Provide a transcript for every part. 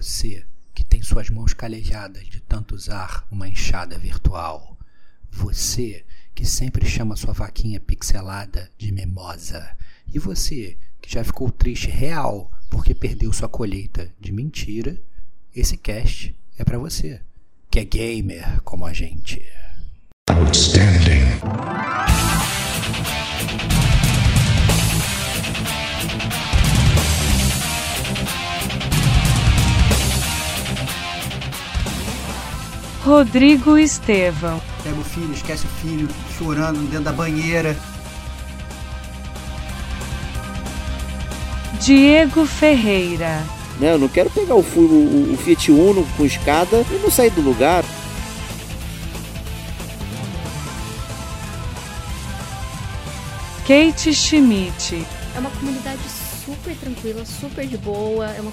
Você que tem suas mãos calejadas de tanto usar uma enxada virtual. Você que sempre chama sua vaquinha pixelada de mimosa. E você que já ficou triste real porque perdeu sua colheita de mentira, esse cast é para você, que é gamer como a gente. Outstanding. Rodrigo Estevão. Pega o filho, esquece o filho, chorando dentro da banheira. Diego Ferreira. Não, eu não quero pegar o, o, o Fiat Uno com escada e não sair do lugar. Kate Schmidt. É uma comunidade super tranquila, super de boa. É uma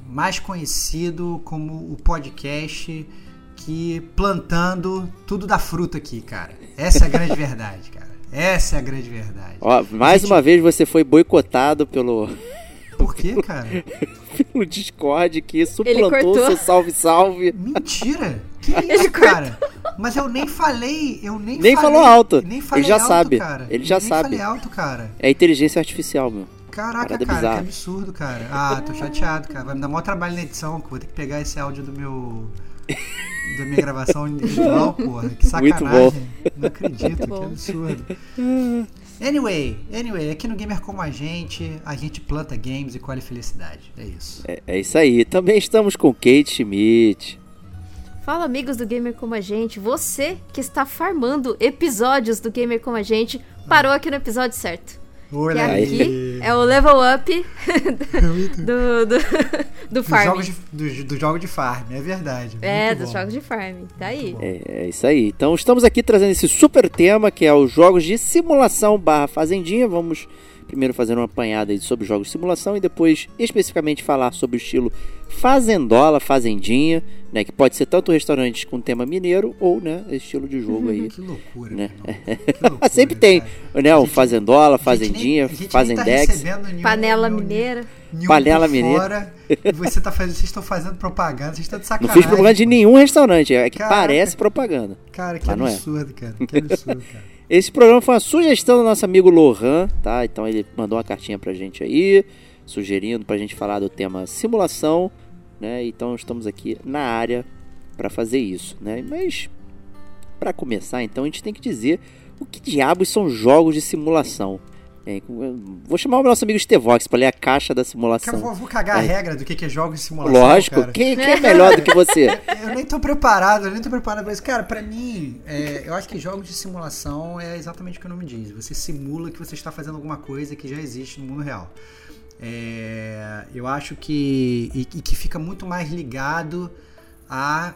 mais conhecido como o podcast que plantando tudo da fruta aqui, cara. Essa é a grande verdade, cara. Essa é a grande verdade. Ó, mais gente... uma vez você foi boicotado pelo. Por quê, cara? pelo Discord que suplantou seu salve salve. Mentira! Que isso, cara? Mas eu nem falei, eu nem Nem falei, falou alto. Nem falei Ele já alto, sabe. Cara. Ele já nem sabe. Falei alto, cara. É inteligência artificial, meu. Caraca, cara, que absurdo, cara. Ah, tô chateado, cara. Vai me dar maior trabalho na edição, que vou ter que pegar esse áudio do meu. da minha gravação individual, porra. Que sacanagem. Muito bom. Não acredito, que absurdo. Anyway, anyway, aqui no Gamer Como a Gente, a gente planta games e colhe felicidade. É isso. É, é isso aí. Também estamos com Kate Schmidt. Fala, amigos do Gamer Como a Gente. Você que está farmando episódios do Gamer Como a Gente, parou aqui no episódio certo. Olha que aí. aqui é o level up do, do, do farm. Dos jogos de, do, do jogo de farm, é verdade. É, dos jogos de farm. Tá aí. É, é, isso aí. Então estamos aqui trazendo esse super tema que é os jogos de simulação barra fazendinha. Vamos primeiro fazer uma apanhada sobre jogos de simulação e depois especificamente falar sobre o estilo fazendola, fazendinha, né, que pode ser tanto restaurantes com tema mineiro ou, né, estilo de jogo aí. Que loucura, né? Que loucura, Sempre tem, cara. né, o fazendola, fazendinha, fazendex, tá panela mineira. Panela mineira. Fora, você tá fazendo, vocês estão fazendo propaganda, vocês estão de sacanagem. Não fiz propaganda de nenhum restaurante, é que Caraca. parece propaganda. Cara, que absurdo, é. cara. Que absurdo, cara. Esse programa foi uma sugestão do nosso amigo Lohan, tá? Então ele mandou uma cartinha pra gente aí, sugerindo pra gente falar do tema simulação, né? Então estamos aqui na área para fazer isso, né? Mas para começar, então a gente tem que dizer o que diabos são jogos de simulação. É, vou chamar o nosso amigo Stevox para ler a caixa da simulação. Cara, vou cagar é. a regra do que é jogos de simulação. Lógico, quem, quem, é melhor do que você? eu nem tô preparado, eu nem tô preparado para isso. Cara, para mim, é, eu acho que jogos de simulação é exatamente o que o nome diz. Você simula que você está fazendo alguma coisa que já existe no mundo real. É, eu acho que. E, e que fica muito mais ligado a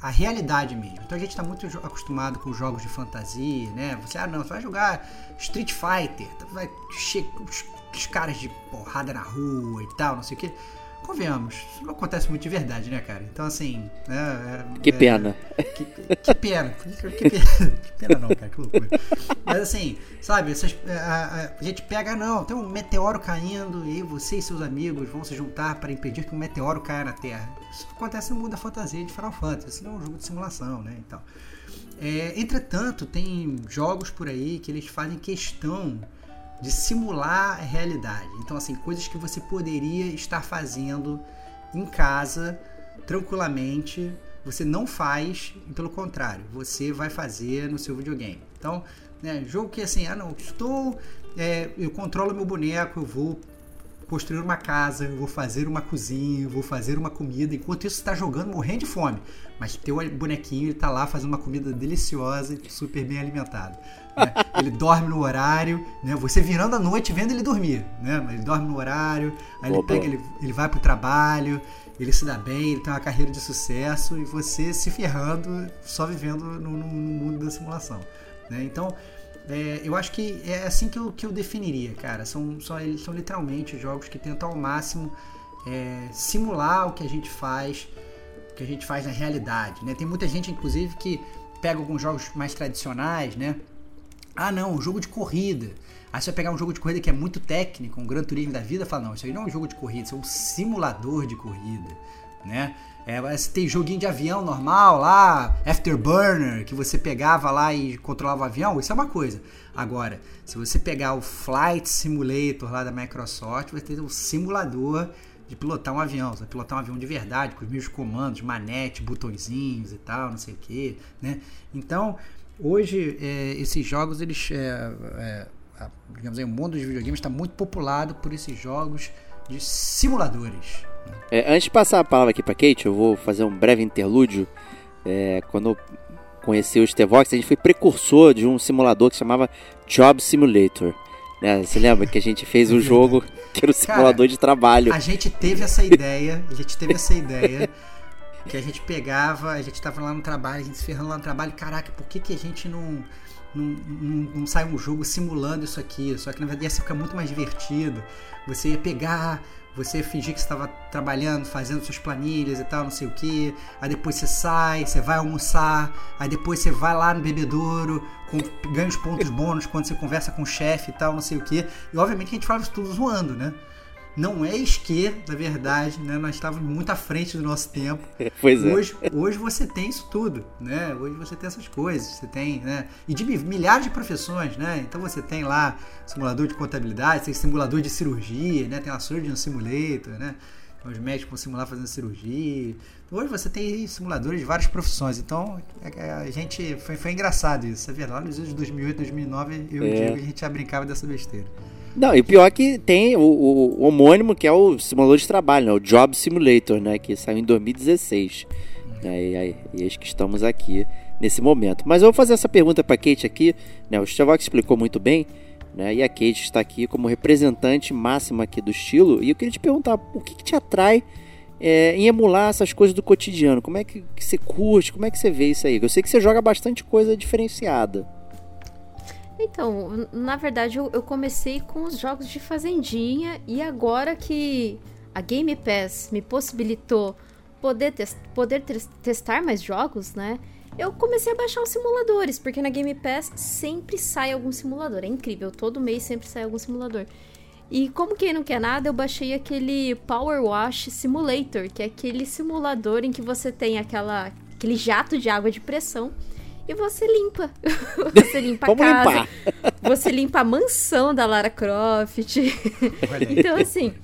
a realidade mesmo. Então a gente está muito acostumado com jogos de fantasia, né? Você, ah, não, você vai jogar Street Fighter, vai os, os caras de porrada na rua e tal, não sei o que. Convenhamos, isso não acontece muito de verdade, né, cara? Então, assim. É, é, que pena. É, que, que, pena. Que, que, pena. Que pena não, cara, que loucura. Mas, assim, sabe, essas, a, a, gente pega, não, tem um meteoro caindo e você e seus amigos vão se juntar para impedir que um meteoro caia na Terra. Isso acontece no mundo da fantasia de Final Fantasy. Isso não é um jogo de simulação, né? Então. É, entretanto, tem jogos por aí que eles fazem questão de simular a realidade. Então, assim, coisas que você poderia estar fazendo em casa tranquilamente, você não faz, e pelo contrário, você vai fazer no seu videogame. Então, né, jogo que assim, ah não, estou, é, eu controlo meu boneco, eu vou construir uma casa, vou fazer uma cozinha, vou fazer uma comida. Enquanto isso, você tá jogando, morrendo de fome. Mas teu bonequinho, ele tá lá fazendo uma comida deliciosa e super bem alimentado. né? Ele dorme no horário, né? Você virando a noite vendo ele dormir, né? Ele dorme no horário, aí ele pega, ele, ele vai pro trabalho, ele se dá bem, ele tem uma carreira de sucesso e você se ferrando, só vivendo no, no- no mundo da simulação. né? Então, é, eu acho que é assim que eu, que eu definiria, cara. São, são, são literalmente jogos que tentam ao máximo é, simular o que a gente faz, o que a gente faz na realidade. Né? Tem muita gente, inclusive, que pega alguns jogos mais tradicionais, né? Ah, não, um jogo de corrida. Aí você vai pegar um jogo de corrida que é muito técnico, um Gran Turismo da vida, fala, não, isso aí não é um jogo de corrida, isso é um simulador de corrida, né? É, você tem joguinho de avião normal lá, Afterburner, que você pegava lá e controlava o avião, isso é uma coisa. Agora, se você pegar o Flight Simulator lá da Microsoft, vai ter um simulador de pilotar um avião. Você vai pilotar um avião de verdade, com os mesmos comandos, manete, botõezinhos e tal, não sei o que, né? Então, hoje, é, esses jogos, eles... é, é, digamos aí, o mundo dos videogames está muito populado por esses jogos de simuladores. É, antes de passar a palavra aqui pra Kate, eu vou fazer um breve interlúdio. É, quando eu conheci o Stevox, a gente foi precursor de um simulador que chamava Job Simulator. né? Você lembra que a gente fez um jogo que era o simulador de trabalho? A gente teve essa ideia, a gente teve essa ideia que a gente pegava, a gente tava lá no trabalho, a gente se ferrando lá no trabalho, caraca, por que, que a gente não, não, não, não sai um jogo simulando isso aqui? Só que na verdade ia ficar muito mais divertido. Você ia pegar, você fingir que estava trabalhando, fazendo suas planilhas e tal, não sei o que. Aí depois você sai, você vai almoçar, aí depois você vai lá no bebedouro, ganha os pontos bônus quando você conversa com o chefe e tal, não sei o que. E obviamente que a gente falava isso tudo zoando, né? Não é que, na verdade, né? Nós estávamos muito à frente do nosso tempo. Pois é. Hoje, hoje você tem isso tudo, né? Hoje você tem essas coisas, você tem, né? E de mi- milhares de profissões, né? Então você tem lá simulador de contabilidade, tem simulador de cirurgia, né? Tem a Surgeon Simulator, né? Então, Os médicos vão simular fazendo cirurgia. Hoje você tem simuladores de várias profissões. Então, é- é- a gente. Foi, foi engraçado isso, é verdade. Nos anos 2008, 2009, eu É. Diego, a gente já brincava dessa besteira. Não, e pior é que tem o, o- o homônimo, que é o simulador de trabalho, né? O Job Simulator, né? Que saiu em 2016. né? E, e eis que estamos aqui nesse momento. Mas eu vou fazer essa pergunta para Kate aqui. Né? O Stevox explicou muito bem. Né? E a Kate está aqui como representante máxima aqui do estilo. E eu queria te perguntar, o que, que te atrai é, em emular essas coisas do cotidiano? Como é que, que você curte? Como é que você vê isso aí? Eu sei que você joga bastante coisa diferenciada. Então, na verdade, eu, comecei com os jogos de fazendinha e agora que a Game Pass me possibilitou poder, poder tes- testar mais jogos, né? Eu comecei a baixar os simuladores, porque na Game Pass sempre sai algum simulador. É incrível, todo mês sempre sai algum simulador. E como quem não quer nada, eu baixei aquele Power Wash Simulator, que é aquele simulador em que você tem aquela, aquele jato de água de pressão e você limpa. você limpa a casa, limpar. você limpa a mansão da Lara Croft. Então, assim,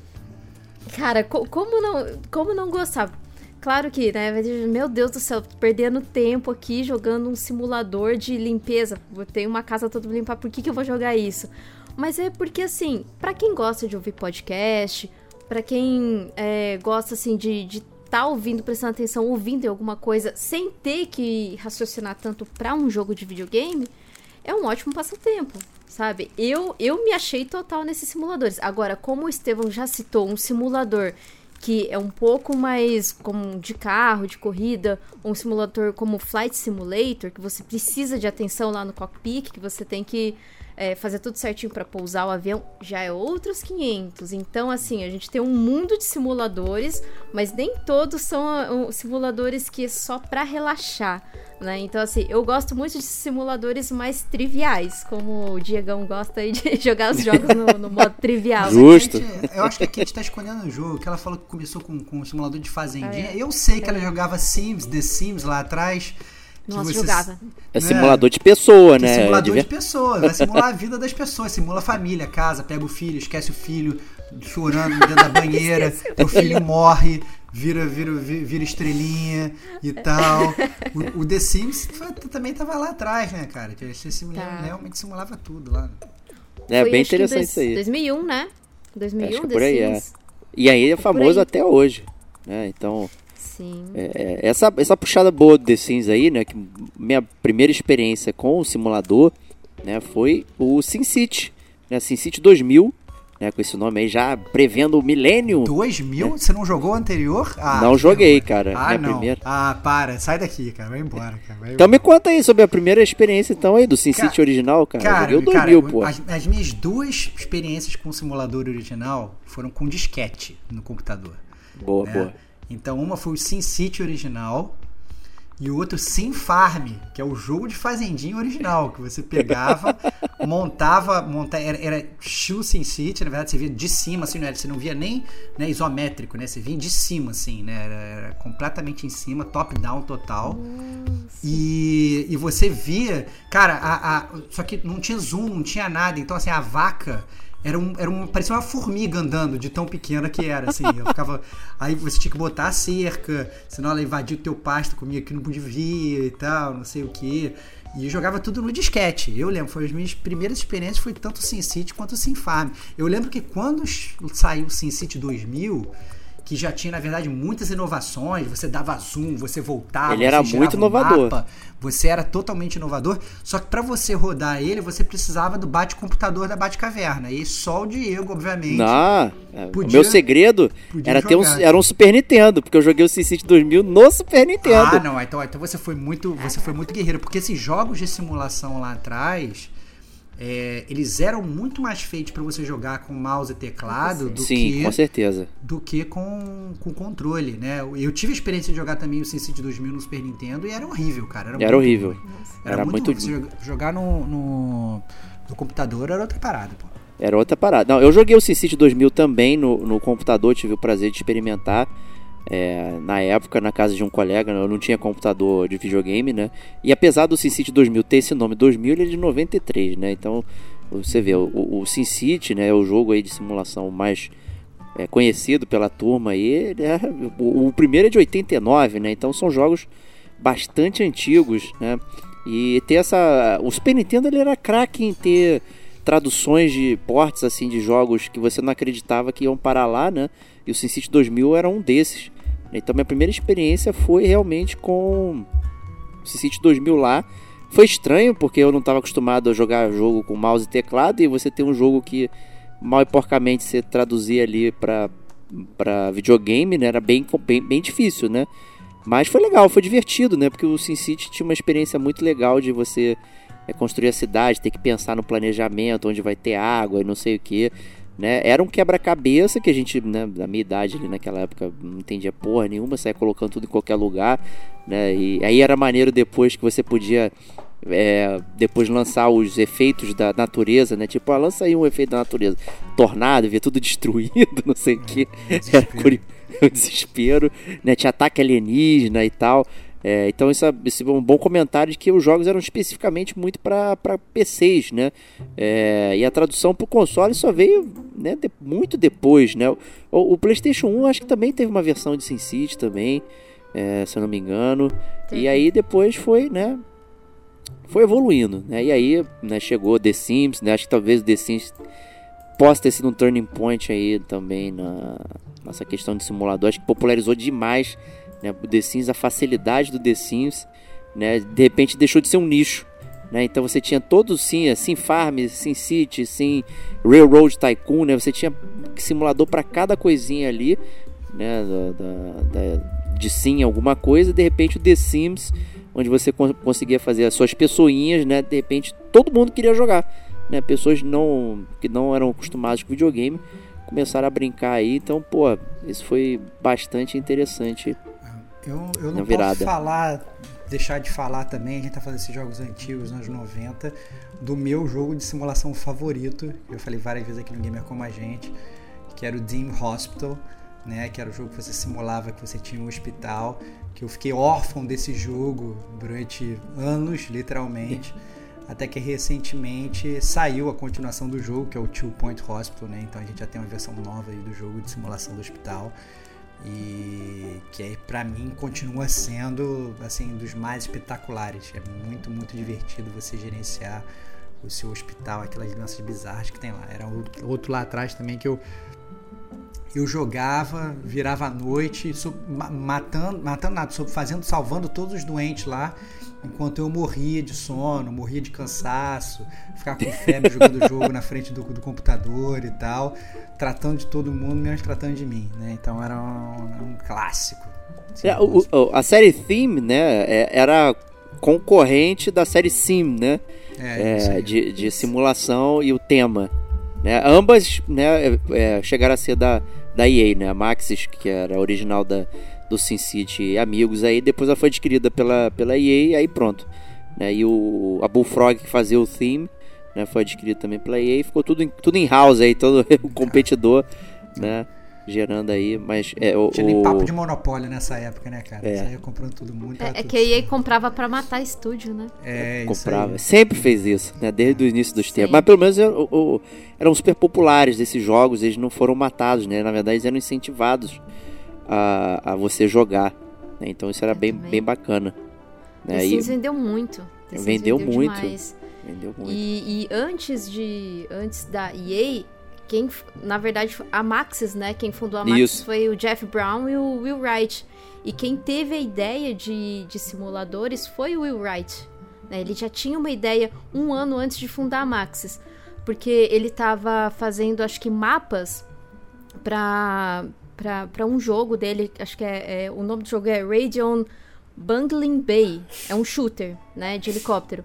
cara, co- como não, como não gostar? Claro que, né? Meu Deus do céu, tô perdendo tempo aqui jogando um simulador de limpeza. Vou ter uma casa toda pra limpar, por que, que eu vou jogar isso? Mas é porque, assim, pra quem gosta de ouvir podcast, pra quem é, gosta, assim, de, de tá ouvindo, prestando atenção, ouvindo em alguma coisa, sem ter que raciocinar tanto pra um jogo de videogame, é um ótimo passatempo, sabe? Eu, eu me achei total nesses simuladores. Agora, como o Estevão já citou, um simulador que é um pouco mais como de carro, de corrida, um simulador como Flight Simulator, que você precisa de atenção lá no cockpit, que você tem que é, fazer tudo certinho para pousar o avião, já é outros 500. Então, assim, a gente tem um mundo de simuladores, mas nem todos são ah, simuladores que é só para relaxar, né? Então, assim, eu gosto muito de simuladores mais triviais, como o Diegão gosta aí de jogar os jogos no, no modo trivial. Justo. Kate- eu acho que a Kate tá escondendo o jogo, que ela falou que começou com, com um simulador de fazendinha. Ah, é? Eu sei que ela jogava Sims, The Sims lá atrás. Que Nossa, você- jogava. É né? simulador de pessoa, Que né? simulador Diver- de pessoas, vai simular a vida das pessoas, simula a família, casa, pega o filho, esquece o filho, chorando dentro da banheira, teu filho morre, vira, vira, vira, vira estrelinha e tal. O, o The Sims foi- também tava lá atrás, né, cara? Que esse simula- Tá. realmente simulava tudo lá. É Foi, bem interessante dois- isso aí. 2001, né? 2001, Acho que The por aí, é. Sims? E aí é famoso até hoje. Né? Então, Sim. é, é, essa, essa puxada boa do The Sims aí, né? Que minha primeira experiência com o simulador né, foi o SimCity. Né? SimCity 2000, né, com esse nome aí já prevendo o milênio. 2000? Você não jogou o anterior? Ah, Não joguei, cara, Ah, não. primeira. Ah, para. Sai daqui, cara. Vai embora, cara. Vai Então embora. me conta aí sobre a primeira experiência então aí do SimCity original, cara. Cara, eu joguei o 2000, cara, pô. As, as minhas duas experiências com o simulador original foram com disquete no computador. Boa, né? boa. Então uma foi o SimCity original e o outro Sim Farm, que é o jogo de fazendinha original, que você pegava, montava, monta, era, era estilo SimCity, na verdade você via de cima, assim, não era, você não via nem né, isométrico, né? Você vinha de cima, assim, né? Era, era completamente em cima, top-down total. E, e você via, cara, a, a- só que não tinha zoom, não tinha nada. Então, assim, a vaca era um, era um, parecia uma formiga andando de tão pequena que era, assim. Eu ficava. Aí você tinha que botar a cerca, senão ela invadia o teu pasto, comia que não devia e tal, não sei o que. E jogava tudo no disquete. Eu lembro, foi as minhas primeiras experiências, foi tanto o SimCity quanto o SimFarm. Eu lembro que quando saiu o SimCity 2000, que já tinha, na verdade, muitas inovações, você dava zoom, você voltava, Ele era você muito inovador. mapa, você era totalmente inovador, só que para você rodar ele, você precisava do bate-computador da Bate-Caverna. E só o Diego, obviamente. Não, é, o Podia- meu segredo podia era ter um, jogar. era um Super Nintendo, porque eu joguei o SimCity 2000 no Super Nintendo. Ah, não, então, então você foi muito, você foi muito guerreiro, porque esses jogos de simulação lá atrás, é, eles eram muito mais feitos para você jogar com mouse e teclado do Sim, que com certeza. do que com, com controle, né? Eu tive a experiência de jogar também o SimCity 2000 no Super Nintendo e era horrível, cara. Era, Era muito horrível. Era, Era muito, muito- jogar no, no, no computador era outra parada, pô. Era outra parada. Não, eu joguei o SimCity 2000 também no, no computador, tive o prazer de experimentar. É, na época, na casa de um colega, eu não tinha computador de videogame, né? E apesar do SimCity 2000 ter esse nome 2000, ele é de 93, né? Então, você vê, o, o SimCity, né, é o jogo aí de simulação mais é, conhecido pela turma aí. é- o, o primeiro é de 89, né? Então, são jogos bastante antigos, né? E ter essa... O Super Nintendo, ele era craque em ter traduções de ports assim de jogos que você não acreditava que iam parar lá, né? E o SimCity 2000 era um desses. Então minha primeira experiência foi realmente com SimCity 2000 lá. Foi estranho porque eu não estava acostumado a jogar jogo com mouse e teclado e você tem um jogo que mal e porcamente você traduzir ali para para videogame, né? Era bem, bem bem difícil, né? Mas foi legal, foi divertido, né? Porque o SimCity tinha uma experiência muito legal de você é, construir a cidade, ter que pensar no planejamento, onde vai ter água e não sei o que. Né? Era um quebra-cabeça que a gente, né, da minha idade ali naquela época, não entendia porra nenhuma, saia colocando tudo em qualquer lugar. Né? E aí era maneiro depois que você podia é, depois lançar os efeitos da natureza, né? Tipo, ah, lança aí um efeito da natureza. Tornado, ver tudo destruído, não sei o que. Era curioso o desespero, né? Tinha ataque alienígena e tal. É, então isso é, esse é um bom comentário de que os jogos eram especificamente muito para PCs, né? É, e a tradução para o console só veio né, de- muito depois, né? O, o PlayStation 1 acho que também teve uma versão de SimCity também, é, se eu não me engano. Teve. E aí depois foi, né? Foi evoluindo, né? E aí né, chegou The Sims, né? Acho que talvez o The Sims possa ter sido um turning point aí também na nossa questão de simulador. Acho que popularizou demais né, o The Sims, a facilidade do The Sims, né? De repente deixou de ser um nicho. Né? Então você tinha todos sim, Sim Farm, Sim City, Sim Railroad Tycoon, né? Você tinha simulador para cada coisinha ali, né? Da, da- da- de sim alguma coisa, de repente o The Sims, onde você con- conseguia fazer as suas pessoinhas, né? De repente todo mundo queria jogar, né? Pessoas não que não eram acostumadas com videogame começaram a brincar aí, então pô, isso foi bastante interessante. Eu, eu não posso falar, deixar de falar também, a gente tá fazendo esses jogos antigos, nos anos 90, do meu jogo de simulação favorito, eu falei várias vezes aqui no Gamer Como a Gente, que era o Dim Hospital, né, que era o jogo que você simulava que você tinha um hospital, que eu fiquei órfão desse jogo durante anos, literalmente, até que recentemente saiu a continuação do jogo, que é o Two Point Hospital, né, então a gente já tem uma versão nova aí do jogo de simulação do hospital, e que aí para mim continua sendo assim dos mais espetaculares. É muito muito divertido você gerenciar o seu hospital, aquelas lanças bizarras que tem lá. Era outro, lá atrás também que eu eu jogava, virava à noite, matando, matando nada, fazendo, salvando todos os doentes lá, enquanto eu morria de sono, morria de cansaço, ficar com febre jogando o jogo na frente do, do, computador e tal, tratando de todo mundo, menos tratando de mim, né? Então era um, um clássico. Assim, é, o, a série Theme, né, é, era concorrente da série Sim, né? É, é de, de simulação e o tema. Né? Ambas né, é, é, chegaram a ser da, da EA, né? A Maxis, que era original da, do SimCity Amigos, aí depois ela foi adquirida pela, pela EA e aí pronto. Né? E o, a Bullfrog que fazia o theme né, foi adquirido também pela EA e ficou tudo em, tudo em house aí, todo o competidor, né? gerando aí, mas é o, Tinha nem papo de monopólio nessa época, né, cara? É. Saía comprando todo mundo. É, é que a EA comprava para matar estúdio, né? É, comprava. Sempre fez isso, né? Desde o início dos tempos. Mas pelo menos o, o, eram super populares esses jogos, eles não foram matados, né? Na verdade, eles eram incentivados a, a você jogar. Né? Então isso era bem, bem bacana. Né? E vendeu muito. Vendeu, vendeu muito. Vendeu muito. E, e antes de antes da EA quem, na verdade, a Maxis, né? Quem fundou a Maxis Isso. foi o Jeff Brown e o Will Wright. E quem teve a ideia de, de simuladores foi o Will Wright. Né? Ele já tinha uma ideia um ano antes de fundar a Maxis. Porque ele estava fazendo, acho que, mapas para para um jogo dele, acho que é, é, o nome do jogo é Radeon Bungling Bay, é um shooter, né, de helicóptero.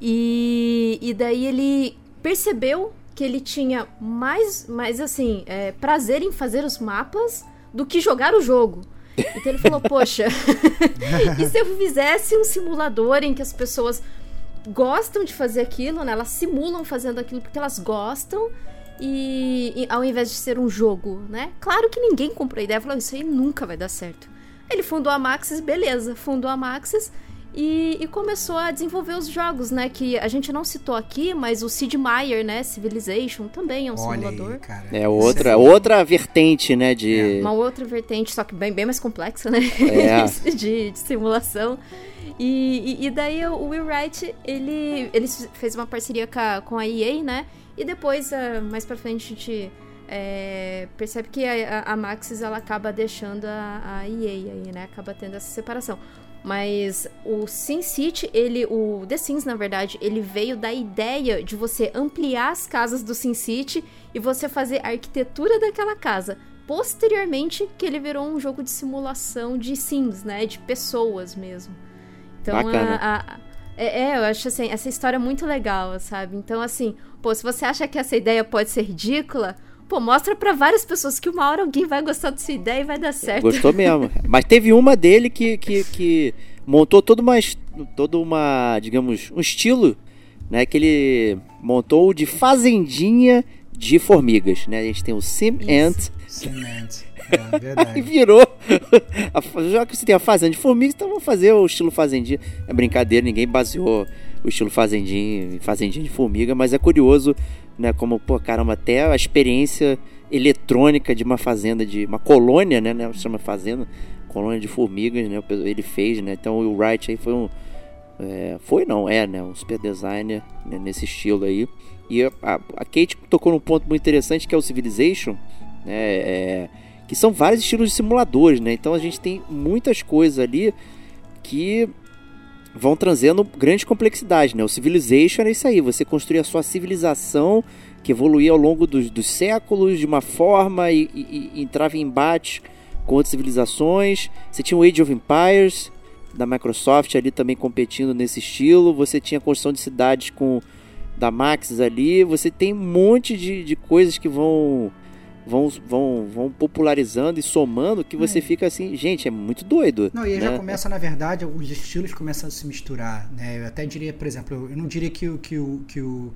E, e daí ele percebeu que ele tinha mais, mais assim, é, prazer em fazer os mapas do que jogar o jogo. Então ele falou, poxa, e se eu fizesse um simulador em que as pessoas gostam de fazer aquilo, né? Elas simulam fazendo aquilo porque elas gostam e, e ao invés de ser um jogo, né? Claro que ninguém comprou a ideia, falou, isso aí nunca vai dar certo. Ele fundou a Maxis, beleza, fundou a Maxis e, e, começou a desenvolver os jogos, né? Que a gente não citou aqui, mas o Sid Meier, né? Civilization também é um Olha simulador. Aí, cara. É outra, é outra vertente, né? De... É. Uma outra vertente, só que bem, bem mais complexa, né? É. de, de, simulação. E, e, e, daí o Will Wright, ele, ele fez uma parceria com a, com a EA, né? E depois, uh, mais pra frente, a gente é, percebe que a, a, Maxis ela acaba deixando a, a EA aí, né? Acaba tendo essa separação. Mas o SimCity, ele, o The Sims, na verdade, ele veio da ideia de você ampliar as casas do SimCity e você fazer a arquitetura daquela casa. Posteriormente, que ele virou um jogo de simulação de Sims, né? De pessoas mesmo. Então, a é, é, eu acho assim, essa história é muito legal, sabe? Então, assim, pô, se você acha que essa ideia pode ser ridícula, Pô, mostra para várias pessoas que uma hora alguém vai gostar da sua ideia e vai dar certo. Gostou mesmo. Mas teve uma dele que, que, que montou toda uma, toda uma, digamos, um estilo, né? Que ele montou de fazendinha de formigas, né? A gente tem o Sim Ant. Sim Ant. É verdade. e virou. Já que você tem a fazenda de formigas, então vamos fazer o estilo fazendinha. É brincadeira, ninguém baseou o estilo fazendinha, fazendinha de formiga, mas é curioso né? Como, pô, caramba, até a experiência eletrônica de uma fazenda, de uma colônia, né? né chama fazenda, colônia de formigas, né? Ele fez, né? Então o Wright aí foi um. É, foi não, é, né? Um super designer né? nesse estilo aí. E a, a, Kate tocou num ponto muito interessante que é o Civilization, né? É, que são vários estilos de simuladores, né? Então a gente tem muitas coisas ali que vão trazendo grande complexidade, né? O Civilization era isso aí, você construía a sua civilização que evoluía ao longo dos, dos séculos de uma forma e, e, e, entrava em embate com outras civilizações. Você tinha o Age of Empires da Microsoft ali também competindo nesse estilo. Você tinha a construção de cidades com da Maxis ali. Você tem um monte de, de coisas que vão vão, vão, vão popularizando e somando que você é. fica assim, gente, é muito doido. Não, e aí né? já começa, na verdade, os estilos começam a se misturar, né? Eu até diria, por exemplo, eu não diria que o que o, que o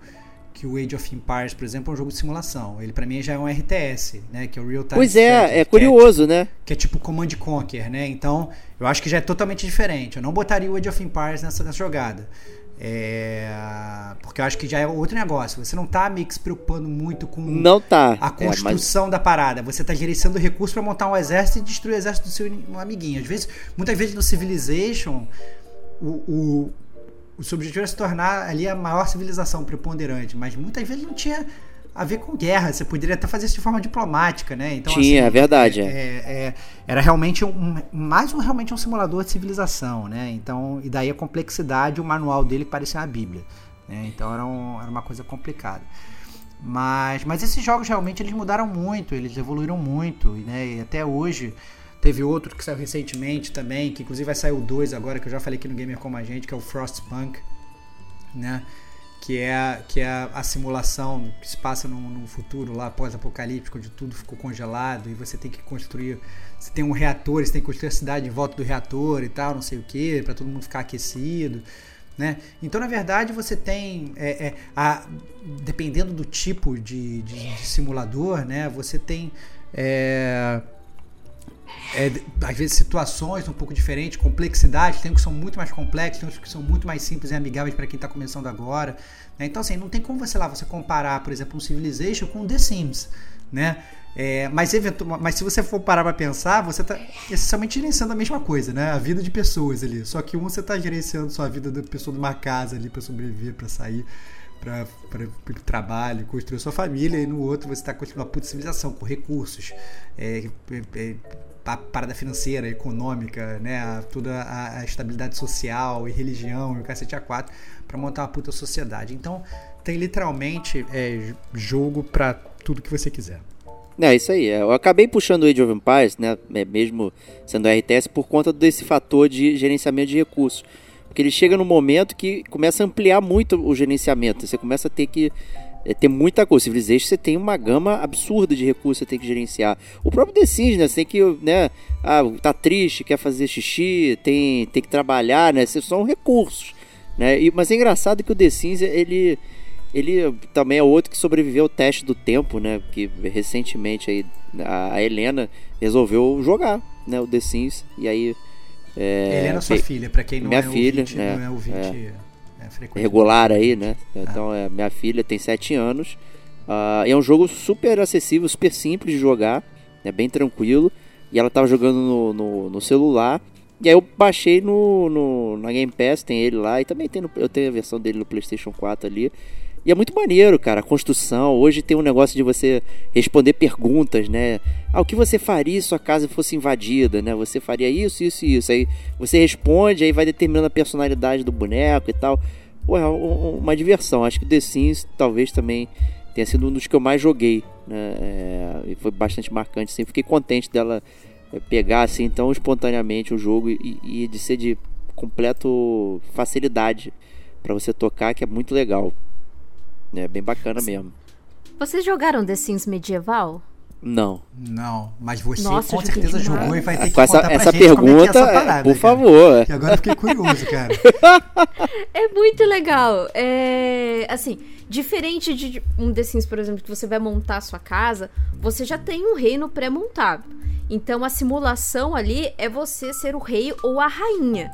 que o Age of Empires, por exemplo, é um jogo de simulação. Ele para mim já é um RTS, né, que é o Real Time Pois é, é curioso, é, né? Que é tipo Command Conquer, né? Então, eu acho que já é totalmente diferente. Eu não botaria o Age of Empires nessa, nessa jogada. É, porque eu acho que já é outro negócio. Você não tá meio que se preocupando muito com não tá. a construção é, mas... da parada. Você tá gerenciando recursos para montar um exército e destruir o exército do seu amiguinho. Às vezes, muitas vezes no Civilization, o, o, o seu objetivo era se tornar ali a maior civilização preponderante, mas muitas vezes não tinha a ver com guerra. Você poderia até fazer isso de forma diplomática, né? Então, Tinha, assim, é verdade. é, é, era realmente um, mais um realmente um simulador de civilização, né? Então, e daí a complexidade, o manual dele parecia uma Bíblia. Né? Então era, um, era uma coisa complicada. Mas, mas esses jogos realmente eles mudaram muito, eles evoluíram muito, né? E até hoje teve outro que saiu recentemente também, que inclusive vai sair o 2 agora, que eu já falei aqui no Gamer Como a Gente, que é o Frostpunk, né? Que é, que é a, a simulação que se passa num, num futuro lá pós-apocalíptico, onde tudo ficou congelado e você tem que construir. Você tem um reator, você tem que construir a cidade em volta do reator e tal, não sei o que, para todo mundo ficar aquecido. Né? Então, na verdade, você tem, é, é, a, dependendo do tipo de, de, de simulador, né? você tem é, é, às vezes situações um pouco diferentes, complexidade, tem que são muito mais complexos, tem que são muito mais simples e amigáveis para quem está começando agora. Né? Então, assim, não tem como você lá você comparar, por exemplo, um Civilization com um The Sims, né? É, mas, mas se você for parar para pensar, você está essencialmente gerenciando a mesma coisa, né? A vida de pessoas ali. Só que um você está gerenciando sua vida da pessoa de uma casa ali para sobreviver, para sair para o trabalho, construir sua família, e no outro você está construindo uma puta civilização com recursos, é, é, é a parada financeira, econômica, né, a, toda a, a, estabilidade social e religião e o cacete A4 para montar uma puta sociedade. Então tem literalmente é, jogo para tudo que você quiser. É, isso aí. É. Eu acabei puxando o Age of Empires, né, é, mesmo sendo RTS, por conta desse fator de gerenciamento de recursos. Porque ele chega no momento que começa a ampliar muito o gerenciamento. Você começa a ter que é, ter muita coisa. Civilization você tem uma gama absurda de recursos que você tem que gerenciar. O próprio The Sims, né? Você tem que, né? Ah, tá triste, quer fazer xixi, tem, tem que trabalhar, né? São recursos, né? E, mas é engraçado que o The Sims, ele ele também é outro que sobreviveu ao teste do tempo, né? Que recentemente aí a Helena resolveu jogar, né? O The Sims e aí é, Helena, sua filha, para quem não minha é filha, ouvinte, é, não é ouvinte é, é regular aí, né? Então é minha filha tem 7 anos. Uh, é um jogo super acessível, super simples de jogar, é bem tranquilo. E ela tava jogando no, no, no celular. E aí eu baixei no, no, na Game Pass, tem ele lá, e também tem no, eu tenho a versão dele no PlayStation 4 ali. E é muito maneiro, cara, a construção. Hoje tem um negócio de você responder perguntas, né? Ah, o que você faria se sua casa fosse invadida, né? Você faria isso, isso e isso. Aí você responde, aí vai determinando a personalidade do boneco e tal. Pô, é uma diversão. Acho que The Sims talvez também tenha sido um dos que eu mais joguei, né? É, e foi bastante marcante, assim. Fiquei contente dela é, pegar, assim, tão espontaneamente o jogo e, e de ser de completo facilidade para você tocar, que é muito legal. É bem bacana mesmo. Vocês jogaram The Sims medieval? Não. Não, mas você Nossa, com certeza demais. jogou e vai ter que Com essa, contar pra essa gente como é que é pergunta, essa parada, por cara. favor. E agora eu fiquei curioso, cara. É muito legal. É, assim, diferente de um The Sims, por exemplo, que você vai montar a sua casa, você já tem um reino pré-montado. Então a simulação ali é você ser o rei ou a rainha.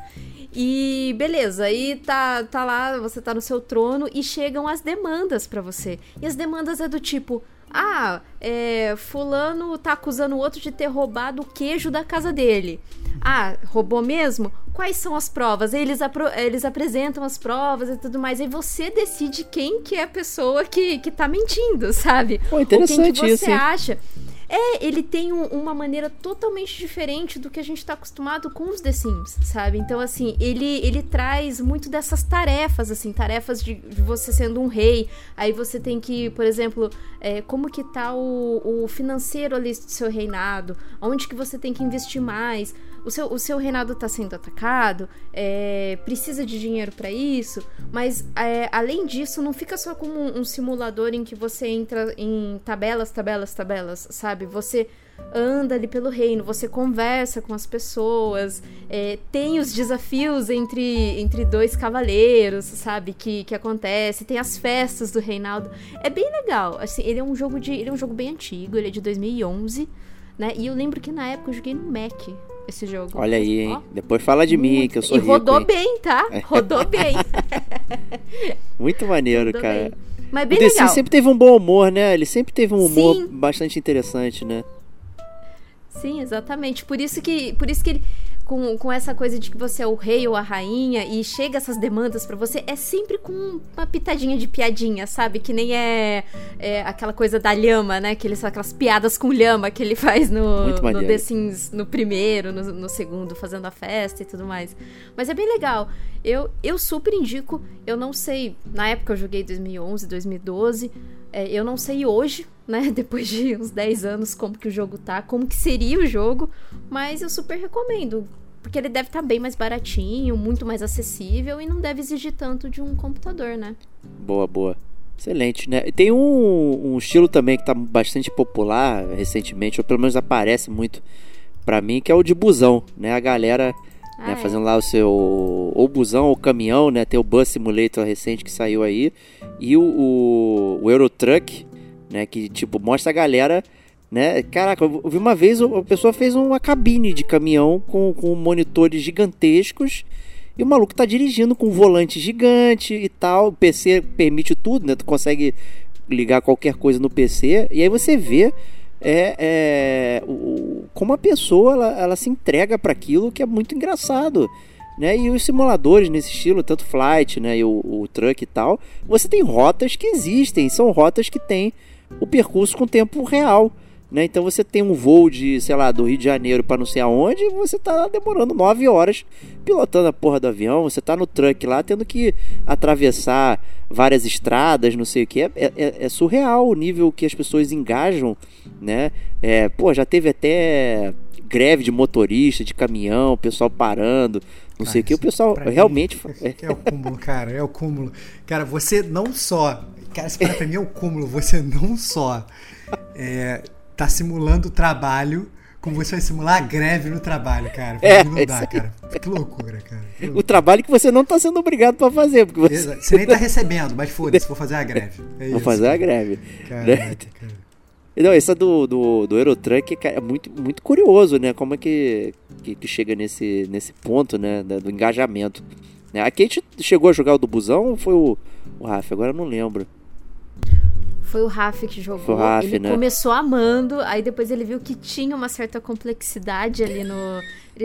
E beleza, aí tá, tá lá, você tá no seu trono e chegam as demandas pra você. E as demandas é do tipo: ah, é, fulano tá acusando o outro de ter roubado o queijo da casa dele. Ah, roubou mesmo? Quais são as provas? Eles, apro- eles apresentam as provas e tudo mais. Aí você decide quem que é a pessoa que, que tá mentindo, sabe? Pô, Ou quem que interessante você isso, hein? É, ele tem um- uma maneira totalmente diferente do que a gente tá acostumado com os The Sims, sabe? Então, assim, ele, ele traz muito dessas tarefas, assim, tarefas de, de você sendo um rei. Aí você tem que, por exemplo, é, como que tá o, o financeiro ali do seu reinado? Onde que você tem que investir mais? O seu, o seu reinado tá sendo atacado? É, precisa de dinheiro para isso? Mas, é, além disso, não fica só como um, um simulador em que você entra em tabelas, tabelas, tabelas, sabe? Você anda ali pelo reino, você conversa com as pessoas, é, tem os desafios entre, entre dois cavaleiros, sabe? Que, que acontece, tem as festas do reinado. É bem legal. Assim, ele é um jogo de. Ele é um jogo bem antigo, ele é de 2011, né? E eu lembro que na época eu joguei no Mac esse jogo. Olha aí, hein? Depois fala de mim, que eu sou E rico. rodou hein? bem, tá? Rodou bem. Muito maneiro, rodou cara. bem. Mas O bem The legal. Sims sempre teve um bom humor, né? Ele sempre teve um humor Sim. bastante interessante, né? Sim, exatamente. Por isso que, por isso que ele, com, com essa coisa de que você é o rei ou a rainha e chega essas demandas para você, é sempre com uma pitadinha de piadinha, sabe? Que nem é, é aquela coisa da lhama, né? Que ele, aquelas piadas com lhama que ele faz no, no The Sims no primeiro, no, no, segundo, fazendo a festa e tudo mais. Mas é bem legal. Eu, eu super indico. Eu não sei, na época eu joguei 2011, 2012. É, eu não sei hoje, né, depois de uns 10 anos, como que o jogo tá, como que seria o jogo, mas eu super recomendo. Porque ele deve estar tá bem mais baratinho, muito mais acessível e não deve exigir tanto de um computador, né? Boa, boa. Excelente, né? Tem um, um estilo também que está bastante popular recentemente, ou pelo menos aparece muito para mim, que é o de busão, né? A galera ah, né, é. fazendo lá o seu ou busão ou caminhão, né? Tem o Bus Simulator recente que saiu aí e o, o, o Eurotruck, né? Que tipo mostra a galera né? Caraca, eu vi uma vez a pessoa fez uma cabine de caminhão com, com monitores gigantescos e o maluco tá dirigindo com um volante gigante e tal. O PC permite tudo, né? Tu consegue ligar qualquer coisa no PC e aí você vê é, é o, como a pessoa ela, ela se entrega para aquilo que é muito engraçado. Né? E os simuladores nesse estilo, tanto Flight né, e o, o Truck e tal, você tem rotas que existem, são rotas que têm o percurso com tempo real. Né? Então você tem um voo de, sei lá, do Rio de Janeiro para não sei aonde, e você tá demorando nove horas pilotando a porra do avião, você tá no truck lá tendo que atravessar várias estradas, não sei o que. É, é, é surreal o nível que as pessoas engajam, né? É, pô, já teve até greve de motorista, de caminhão, o pessoal parando, não cara, sei o que. O pessoal realmente. Mim, é o cúmulo, cara, é o cúmulo. Cara, você não só. Cara, esse cara pra mim é o cúmulo, você não só. É, tá simulando o trabalho como você vai simular a greve no trabalho, cara. É, não dá, cara. Que loucura, cara. Que loucura. O trabalho que você não tá sendo obrigado para fazer. Porque você... você nem tá recebendo, mas foda-se, vou fazer a greve. É vou fazer a greve. Caraca, né? cara. Não, essa do, do, do Eurotruck é muito, muito curioso, né? Como é que, que, que chega nesse, nesse ponto, né? Do engajamento. Né? Aqui a gente chegou a jogar o do busão ou foi o, o Rafa? Agora eu não lembro. Foi o Raf que jogou. Foi o Raf, ele né? começou amando, aí depois ele viu que tinha uma certa complexidade ali no.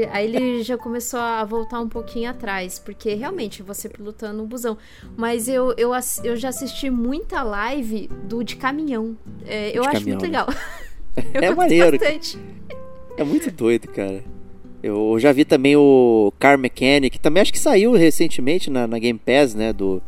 Aí ele já começou a voltar um pouquinho atrás, porque realmente você pilotando um busão. Mas eu, eu, eu já assisti muita live do de caminhão. É, eu de acho caminhão, muito legal. Né? é maneiro. Bastante. É muito doido, cara. Eu já vi também o Car Mechanic, também acho que saiu recentemente na, na Game Pass, né? Do,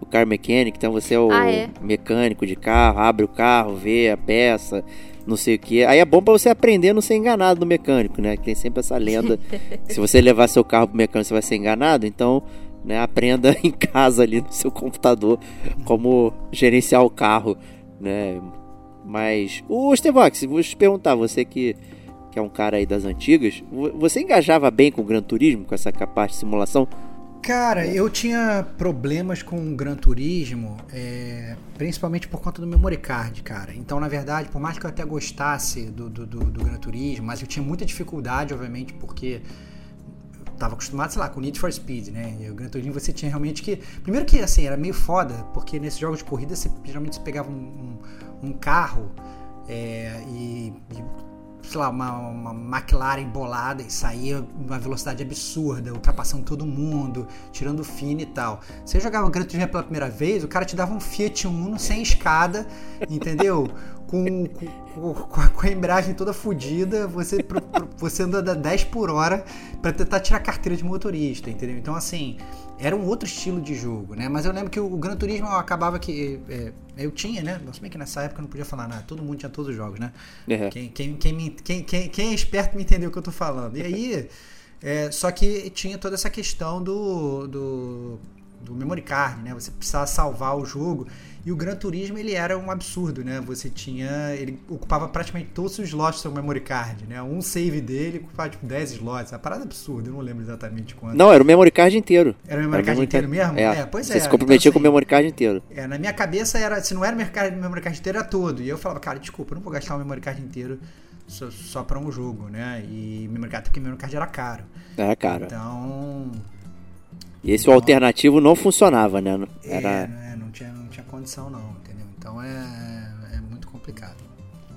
o car mechanic, então você é o ah, é? mecânico de carro, abre o carro, vê a peça, não sei o que. Aí é bom para você aprender a não ser enganado no mecânico, né? Que tem sempre essa lenda. se você levar seu carro pro mecânico, você vai ser enganado, então, né, aprenda em casa ali no seu computador como gerenciar o carro, né? Mas o Stevox, vou te perguntar, você que que é um cara aí das antigas, você engajava bem com o Gran Turismo, com essa parte de simulação? Cara, eu tinha problemas com o Gran Turismo, é, principalmente por conta do memory card, cara. Então, na verdade, por mais que eu até gostasse do, do, do, do Gran Turismo, mas eu tinha muita dificuldade, obviamente, porque eu tava acostumado, sei lá, com Need for Speed, né? E o Gran Turismo você tinha realmente que. Primeiro que, assim, era meio foda, porque nesses jogos de corrida você geralmente você pegava um, um, um carro é, e, e sei lá, uma, uma McLaren embolada e saía uma velocidade absurda, ultrapassando todo mundo, tirando fino e tal. Você jogava Gran Turismo pela primeira vez, o cara te dava um Fiat Uno sem escada, entendeu? Com, com, com, a embreagem toda fodida, você, você anda 10 por hora para tentar tirar carteira de motorista, entendeu? Então, assim, era um outro estilo de jogo, né? Mas eu lembro que o, o Gran Turismo acabava que. É, eu tinha, né? Se bem que nessa época eu não podia falar nada, todo mundo tinha todos os jogos, né? Uhum. Quem, quem, quem, me, quem, quem, quem, é esperto me entendeu o que eu tô falando. E aí. É, só que tinha toda essa questão do, do, do memory card, né? Você precisava salvar o jogo. E o Gran Turismo ele era um absurdo, né? Você tinha. Ele ocupava praticamente todos os slots do seu memory card, né? Um save dele ocupava tipo 10 slots. A parada absurda, eu não lembro exatamente quanto. Não, era o memory card inteiro. Era o memory card inteiro mesmo? É, é pois é. Você se comprometia então, assim, com o memory card inteiro. É, na minha cabeça era. Se não era o memory card inteiro, era todo. E eu falava, cara, desculpa, eu não vou gastar o memory card inteiro só, só pra um jogo, né? E memory card, porque memory card era caro. Era caro. Então. E esse então, alternativo não funcionava, né? Era... É, condição não, entendeu? Então é, é muito complicado.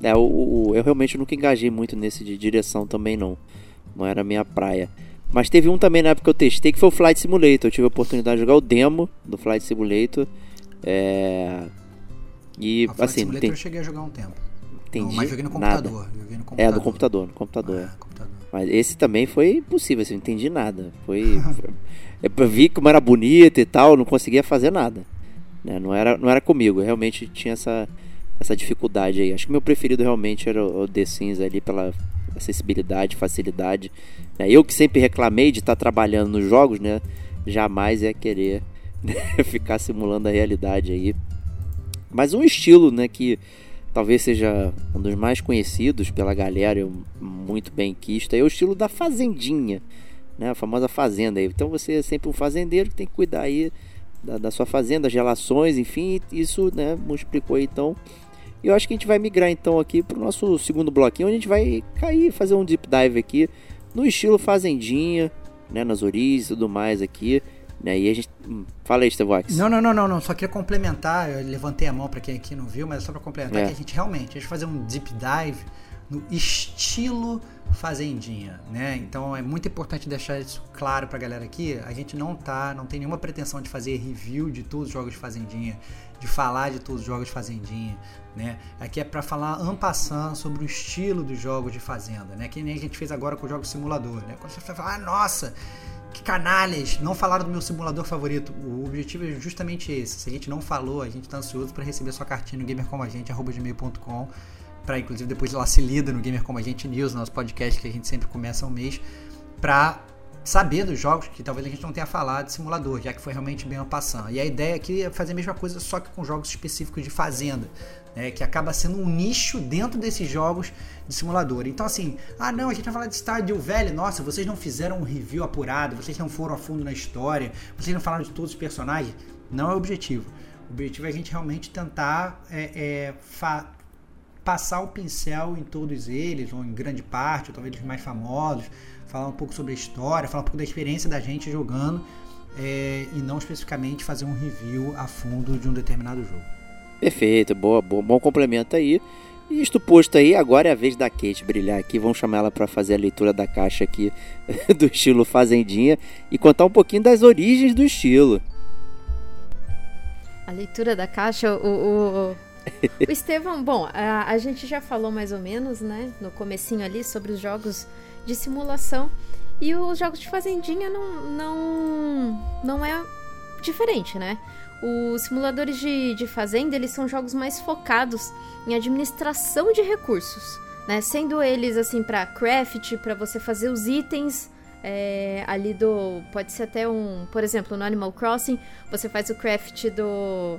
É, o, eu realmente nunca engajei muito nesse de direção também não. Não era a minha praia. Mas teve um também na época que eu testei que foi o Flight Simulator. Eu tive a oportunidade de jogar o demo do Flight Simulator. É... E A Flight assim, Simulator tem, eu cheguei a jogar um tempo. entendi Não, mas joguei no computador. Joguei no computador. É, do computador, no computador. É, computador. Mas esse também foi impossível, assim, não entendi nada. Foi- eu vi como era bonito e tal, não conseguia fazer nada. Né? Não, era, não era comigo, realmente tinha essa, essa dificuldade aí. Acho que meu preferido realmente era o The Sims ali pela acessibilidade, facilidade. né? Eu que sempre reclamei de estar trabalhando nos jogos, né? Jamais ia querer né, ficar simulando a realidade aí. Mas um estilo, né, que talvez seja um dos mais conhecidos pela galera, muito bem quisto, é o estilo da fazendinha, né, a famosa fazenda. aí. Então você é sempre um fazendeiro que tem que cuidar aí da, da sua fazenda, das relações, enfim, isso, né, multiplicou aí, então. E eu acho que a gente vai migrar então aqui para o nosso segundo bloquinho, onde a gente vai cair, fazer um deep dive aqui no estilo fazendinha, né, nas origens e tudo mais aqui. Né, e a gente. hum, Fala aí, Stevox. Não, não, não, não, não. Só queria complementar. Eu levantei a mão pra quem aqui não viu, mas é só pra complementar É. que a gente realmente, a gente vai fazer um deep dive no estilo fazendinha, né? Então é muito importante deixar isso claro pra galera aqui. A gente não tá, não tem nenhuma pretensão de fazer review de todos os jogos de fazendinha, de falar de todos os jogos de fazendinha, né? Aqui é pra falar en passant sobre o estilo dos jogos de fazenda, né? Que nem a gente fez agora com o jogo simulador, né? Quando você fala, ah, nossa, que canalhas, não falaram do meu simulador favorito. O objetivo é justamente esse. Se a gente não falou, a gente tá ansioso para receber sua cartinha no gamercomagente.com para inclusive depois lá se lida no Gamer Como a Gente News, nosso podcast que a gente sempre começa um mês, para saber dos jogos que talvez a gente não tenha falado de simulador, já que foi realmente bem passando. E a ideia aqui é fazer a mesma coisa, só que com jogos específicos de fazenda, né, que acaba sendo um nicho dentro desses jogos de simulador. Então assim, ah não, a gente vai falar de Stardew Valley, nossa, vocês não fizeram um review apurado, vocês não foram a fundo na história, vocês não falaram de todos os personagens. Não é o objetivo. O objetivo é a gente realmente tentar é, é, passar o pincel em todos eles, ou em grande parte, ou talvez os mais famosos, falar um pouco sobre a história, falar um pouco da experiência da gente jogando, é, e não especificamente fazer um review a fundo de um determinado jogo. Perfeito, boa, boa, bom complemento aí. E isto posto aí, agora é a vez da Kate brilhar aqui. Vamos chamar ela para fazer a leitura da caixa aqui do estilo Fazendinha e contar um pouquinho das origens do estilo. A leitura da caixa, o, o, o Estevão, bom, a, a gente já falou mais ou menos, né, no comecinho ali sobre os jogos de simulação e os jogos de fazendinha não, não, não é diferente, né? Os simuladores de, de fazenda, eles são jogos mais focados em administração de recursos, né? Sendo eles, assim, para craft, para você fazer os itens é, ali do... Pode ser até um... Por exemplo, no Animal Crossing, você faz o craft do...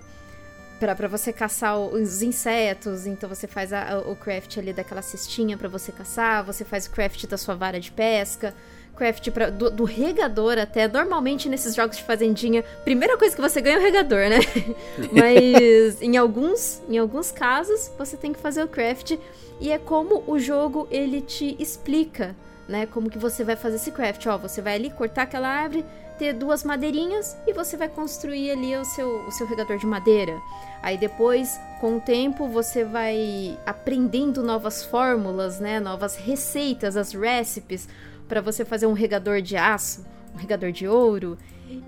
Pra você caçar os insetos, então você faz a- o craft ali daquela cestinha pra você caçar, você faz o craft da sua vara de pesca, craft pra, do, do regador até. Normalmente nesses jogos de fazendinha, primeira coisa que você ganha é o regador, né? Mas em alguns, em alguns casos você tem que fazer o craft e é como o jogo ele te explica, né? Como que você vai fazer esse craft. Ó, você vai ali cortar aquela árvore, ter duas madeirinhas e você vai construir ali o seu, o seu regador de madeira. Aí depois, com o tempo, você vai aprendendo novas fórmulas, né? Novas receitas, as recipes para você fazer um regador de aço, um regador de ouro.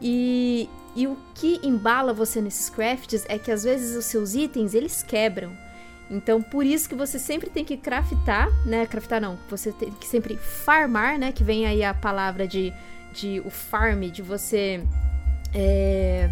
E, e o que embala você nesses crafts é que às vezes os seus itens eles quebram. Então, por isso que você sempre tem que craftar, né? Craftar não, você tem que sempre farmar, né? Que vem aí a palavra de, de o farm, de você é,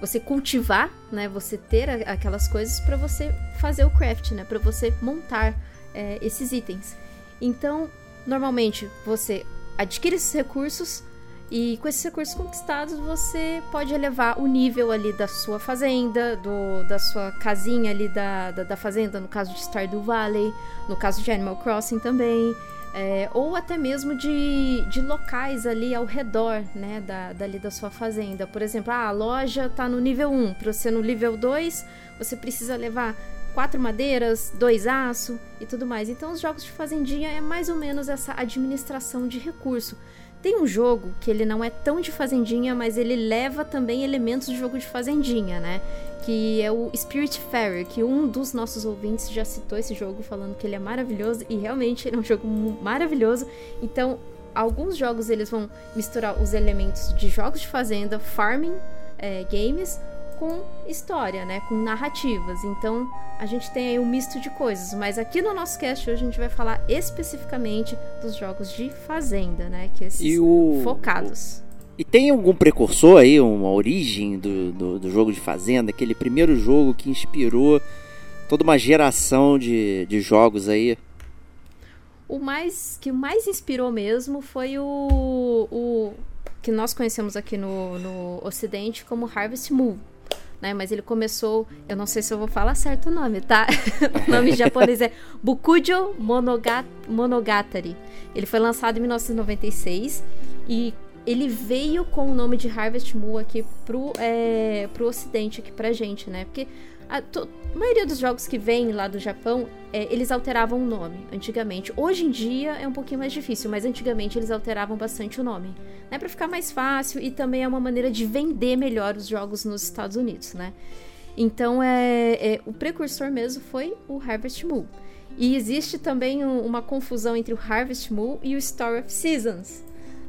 você cultivar, né? Você ter a- aquelas coisas para você fazer o craft, né? Para você montar é, esses itens. Então, normalmente você adquire esses recursos e com esses recursos conquistados você pode elevar o nível ali da sua fazenda, do, da sua casinha ali da, da, da fazenda, no caso de Stardew Valley, no caso de Animal Crossing também, é, ou até mesmo de, de locais ali ao redor, né, da, dali da sua fazenda. Por exemplo, ah, a loja tá no nível 1, para você no nível 2, você precisa levar quatro madeiras, dois aço e tudo mais. Então, os jogos de fazendinha é mais ou menos essa administração de recurso. Tem um jogo que ele não é tão de fazendinha, mas ele leva também elementos de jogo de fazendinha, né? Que é o Spirit Fairy, que um dos nossos ouvintes já citou esse jogo falando que ele é maravilhoso e realmente ele é um jogo maravilhoso. Então, alguns jogos eles vão misturar os elementos de jogos de fazenda, farming é, games com história, né? Com narrativas. Então a gente tem aí um misto de coisas. Mas aqui no nosso cast hoje a gente vai falar especificamente dos jogos de fazenda, né? Que esses o, focados. O, e tem algum precursor aí, uma origem do, do, do, jogo de fazenda? Aquele primeiro jogo que inspirou toda uma geração de, de jogos aí? O mais que mais inspirou mesmo foi o, o que nós conhecemos aqui no, no Ocidente como Harvest Moon. Né? Mas ele começou, eu não sei se eu vou falar certo o nome, tá? o nome japonês é Bukujo Monogat Monogatari. Ele foi lançado em 1996 e ele veio com o nome de Harvest Moon aqui pro, é, pro ocidente, aqui pra gente, né? Porque a, to, a, maioria dos jogos que vem lá do Japão, é, eles alteravam o nome antigamente. Hoje em dia é um pouquinho mais difícil, mas antigamente eles alteravam bastante o nome. Né, para ficar mais fácil e também é uma maneira de vender melhor os jogos nos Estados Unidos, né? Então é, é o precursor mesmo foi o Harvest Moon. E existe também um, uma confusão entre o Harvest Moon e o Story of Seasons.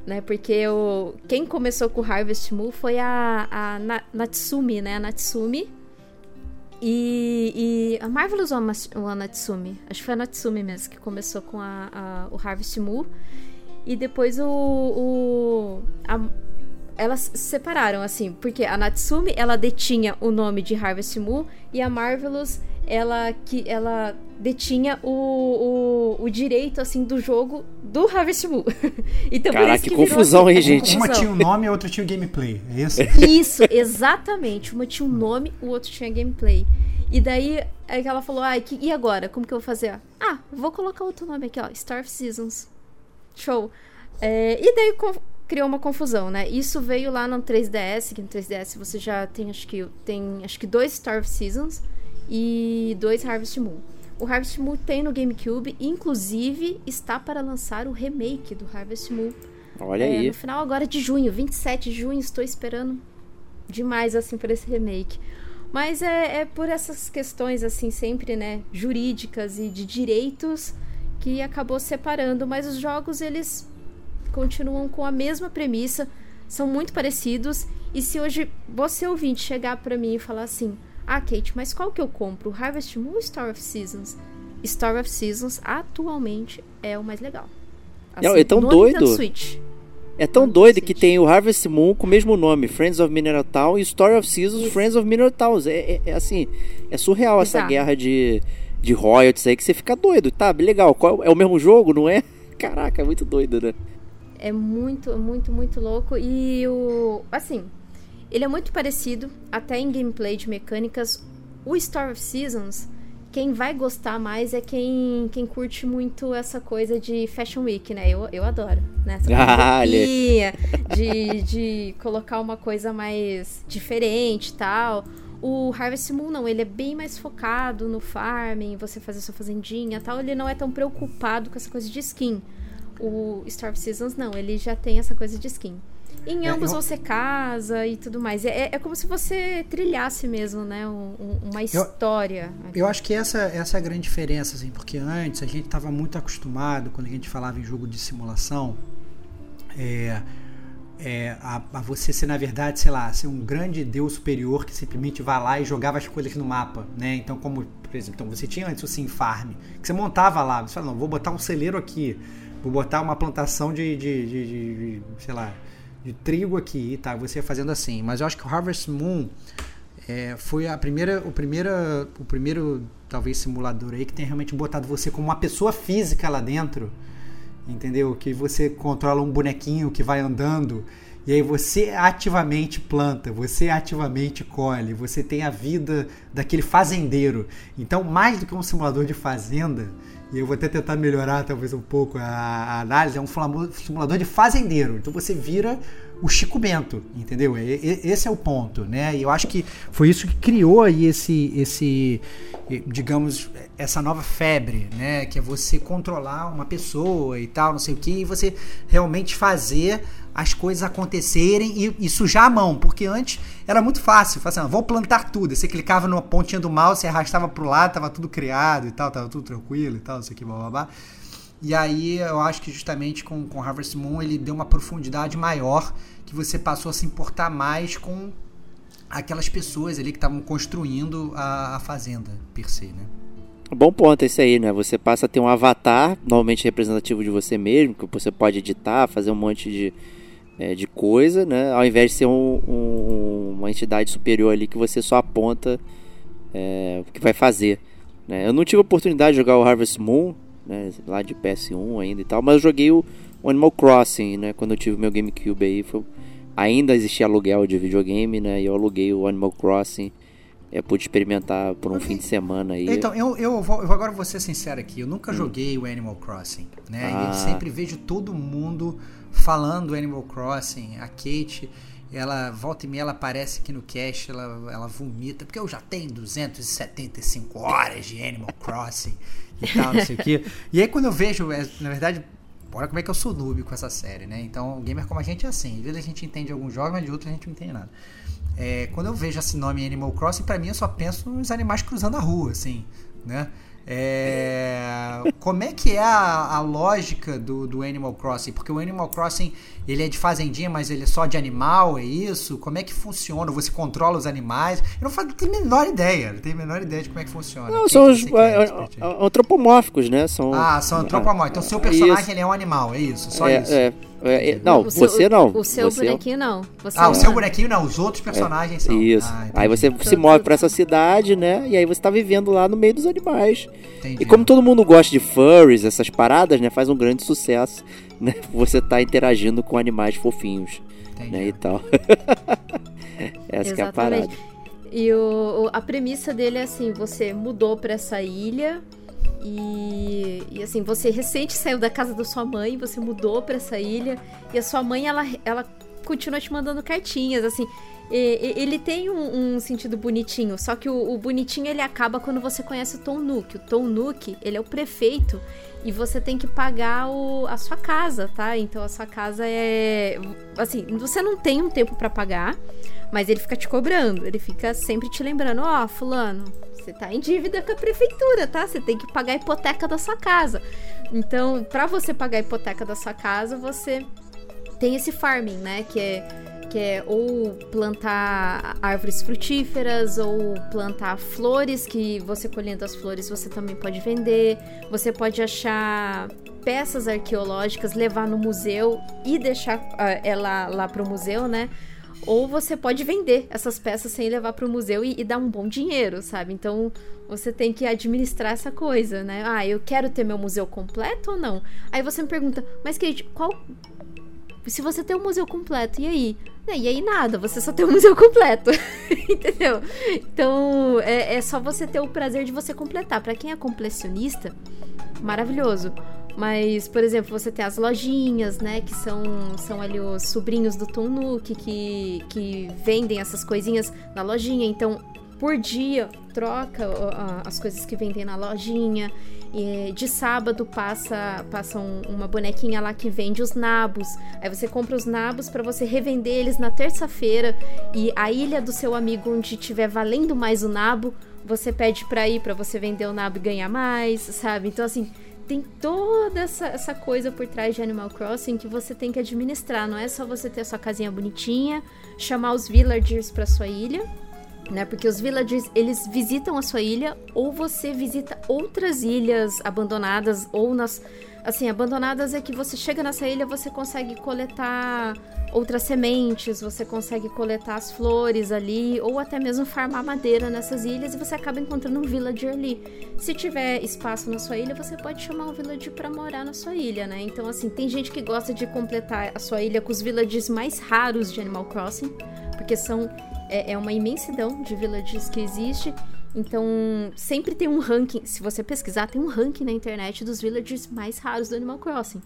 Né, porque o, quem começou com o Harvest Moon foi a, a Natsumi, né? A Natsumi, e, e a Marvelous ou a Natsumi? Acho que foi a Natsumi mesmo que começou com a, a o Harvest Moon. E depois o. o a, elas separaram, assim, porque a Natsumi ela detinha o nome de Harvest Moon e a Marvelous ela que ela detinha o, o, o, direito assim do jogo do Harvest Moon. então, Caraca, que, que confusão, hein, gente? Uma tinha o um nome e a outra tinha o gameplay. É isso? Isso, exatamente. Uma tinha um nome, o outro tinha gameplay. E daí é que ela falou: "Ah, que, e agora? Como que eu vou fazer?" Ah, vou colocar outro nome aqui, ó, Star of Seasons. Show. É, e daí criou uma confusão, né? Isso veio lá no 3DS, que no 3DS você já tem acho que tem acho que dois Star of Seasons e dois Harvest Moon. O Harvest Moon tem no GameCube, inclusive está para lançar o remake do Harvest Moon. Olha é, aí. No final agora de junho, 27 de junho, estou esperando demais assim por esse remake. Mas é, é por essas questões assim sempre, né, jurídicas e de direitos que acabou separando, mas os jogos eles continuam com a mesma premissa, são muito parecidos. E se hoje você ouvinte chegar para mim e falar assim: ah, Kate, mas qual que eu compro? Harvest Moon ou Star of Seasons? Star of Seasons atualmente é o mais legal. Assim, é tão doido. Switch. É tão doido que tem o Harvest Moon com o mesmo nome, Friends of Mineral Town, e Story of Seasons, Isso. Friends of Mineral Town. É, é, é, assim, é surreal Exato. essa guerra de, de royalties aí que você fica doido. Tá, legal, qual, é o mesmo jogo, não é? Caraca, é muito doido, né? É muito, muito, muito louco. E o. Assim, ele é muito parecido, até em gameplay de mecânicas. O Star of Seasons, quem vai gostar mais é quem, quem curte muito essa coisa de Fashion Week, né? Eu, eu adoro, né? Essa ah, de, de colocar uma coisa mais diferente e tal. O Harvest Moon não, ele é bem mais focado no farming, você fazer sua fazendinha tal. Ele não é tão preocupado com essa coisa de skin. O Star of Seasons não, ele já tem essa coisa de skin. Em é, ambos é, eu... você casa e tudo mais. É, é como se você trilhasse mesmo, né? Um, uma história. Eu, eu, acho que essa, essa é a grande diferença, assim, porque antes a gente estava muito acostumado, quando a gente falava em jogo de simulação, é, é, a, a, você ser, na verdade, sei lá, ser um grande deus superior que simplesmente vai lá e jogava as coisas no mapa, né? Então, como, por exemplo, então você tinha antes o Sim Farm, que você montava lá, você fala, não, vou botar um celeiro aqui, vou botar uma plantação de, de, de, de, de sei lá, de trigo aqui, tá? Você fazendo assim. Mas eu acho que o Harvest Moon é, foi a primeira, o primeira, o primeiro talvez simulador aí que tem realmente botado você como uma pessoa física lá dentro, entendeu? Que você controla um bonequinho que vai andando e aí você ativamente planta, você ativamente colhe, você tem a vida daquele fazendeiro. Então, mais do que um simulador de fazenda, e eu vou até tentar melhorar talvez um pouco a, análise, é um simulador de fazendeiro. Então você vira o Chico Bento, entendeu? E- e- Esse é o ponto, né? E eu acho que foi isso que criou aí esse, esse, eh, digamos, essa nova febre, né? Que é você controlar uma pessoa e tal, não sei o que, e você realmente fazer as coisas acontecerem e, e sujar a mão, porque antes era muito fácil, fácil assim, "Ah, vou plantar tudo. Você clicava numa pontinha do mouse, arrastava pro lado, tava tudo criado e tal, tava tudo tranquilo e tal, não sei o que, blá blá blá. E aí eu acho que justamente com, com Harvest Moon ele deu uma profundidade maior, que você passou a se importar mais com aquelas pessoas ali que estavam construindo a, a fazenda per se, né? Bom ponto esse aí, né? Você passa a ter um avatar, normalmente representativo de você mesmo, que você pode editar, fazer um monte de, é, de coisa, né? Ao invés de ser um- um- uma entidade superior ali que você só aponta é, o que vai fazer. Né? Eu não tive a oportunidade de jogar o Harvest Moon, né? lá de PS1 ainda e tal, mas eu joguei o o Animal Crossing, né? Quando eu tive o meu GameCube aí, foi- ainda existia aluguel de videogame, né? E eu aluguei o Animal Crossing. Eu pude experimentar por um fim de semana aí. Então, eu, eu, vou, eu agora vou ser sincero aqui, eu nunca joguei o Animal Crossing, né? E Ah. eu sempre vejo todo mundo falando do Animal Crossing. A Kate, ela volta e meia, ela aparece aqui no cast, ela, ela vomita, porque eu já tenho 275 horas de Animal Crossing e tal, não sei o quê. E aí quando eu vejo, é, na verdade, olha como é que eu sou noob com essa série, né? Então, gamer como a gente é assim. Às vezes a gente entende alguns jogos, mas de outros a gente não entende nada. É, quando eu vejo esse nome Animal Crossing, pra mim eu só penso nos animais cruzando a rua, assim, né? É, como é que é a, a lógica do, do Animal Crossing? Porque o Animal Crossing, ele é de fazendinha, mas ele é só de animal, é isso? Como é que funciona? Você controla os animais? Eu não, faço, não tenho a menor ideia, não tenho a menor ideia de como é que funciona. Não, Quem são os é é, é, antropomórficos, né? São, Ah, são antropomórficos. Então, seu personagem ele é um animal, é isso? Só é, isso? é, é, é, não, O seu- você não. O seu você é bonequinho não. Você Ah, é o seu humano. bonequinho não, os outros personagens são. Isso. Ah, aí você se move pra essa cidade, né? E aí você tá vivendo lá no meio dos animais. Entendi. E como todo mundo gosta de furries, essas paradas, né? Faz um grande sucesso, né? Você tá interagindo com animais fofinhos, Entendi. né? E tal. Essa que é a Exatamente. parada. E o, a premissa dele é assim: você mudou pra essa ilha e, e assim, você recente saiu da casa da sua mãe, você mudou pra essa ilha e a sua mãe ela, ela continua te mandando cartinhas, assim. E- e- ele tem um, um sentido bonitinho, só que o, o bonitinho ele acaba quando você conhece o Tom Nook. O Tom Nook, ele é o prefeito e você tem que pagar o, a sua casa, tá? Então a sua casa é. Assim, você não tem um tempo pra pagar, mas ele fica te cobrando. Ele fica sempre te lembrando: Ó, Fulano, você tá em dívida com a prefeitura, tá? Você tem que pagar a hipoteca da sua casa. Então, pra você pagar a hipoteca da sua casa, você tem esse farming, né? Que é, que é ou plantar árvores frutíferas ou plantar flores, que você colhendo as flores você também pode vender. Você pode achar peças arqueológicas, levar no museu e deixar ah, ela lá pro museu, né? Ou você pode vender essas peças sem levar pro museu e, e dar um bom dinheiro, sabe? Então você tem que administrar essa coisa, né? Ah, eu quero ter meu museu completo ou não? Aí você me pergunta, mas Kate, qual se você tem um museu completo, e aí? E aí nada, você só tem um museu completo. Entendeu? Então, é, é só você ter o prazer de você completar. Pra quem é completionista, maravilhoso. Mas, por exemplo, você tem as lojinhas, né? Que são, são ali os sobrinhos do Tom Nook que, que vendem essas coisinhas na lojinha. Então, por dia, troca as coisas que vendem na lojinha. E de sábado passa, passa um- uma bonequinha lá que vende os nabos. Aí você compra os nabos para você revender eles na terça-feira. E a ilha do seu amigo onde tiver valendo mais o nabo, você pede pra ir pra você vender o nabo e ganhar mais, sabe? Então assim, tem toda essa, essa coisa por trás de Animal Crossing que você tem que administrar. Não é só você ter a sua casinha bonitinha, chamar os villagers pra sua ilha né? Porque os villagers, eles visitam a sua ilha ou você visita outras ilhas abandonadas ou nas assim, abandonadas é que você chega nessa ilha, você consegue coletar outras sementes, você consegue coletar as flores ali ou até mesmo farmar madeira nessas ilhas e você acaba encontrando um villager ali. Se tiver espaço na sua ilha, você pode chamar um villager para morar na sua ilha, né? Então assim, tem gente que gosta de completar a sua ilha com os villagers mais raros de Animal Crossing, porque são é, é uma imensidão de villages que existe. Então, sempre tem um ranking. Se você pesquisar, tem um ranking na internet dos villagers mais raros do Animal Crossing.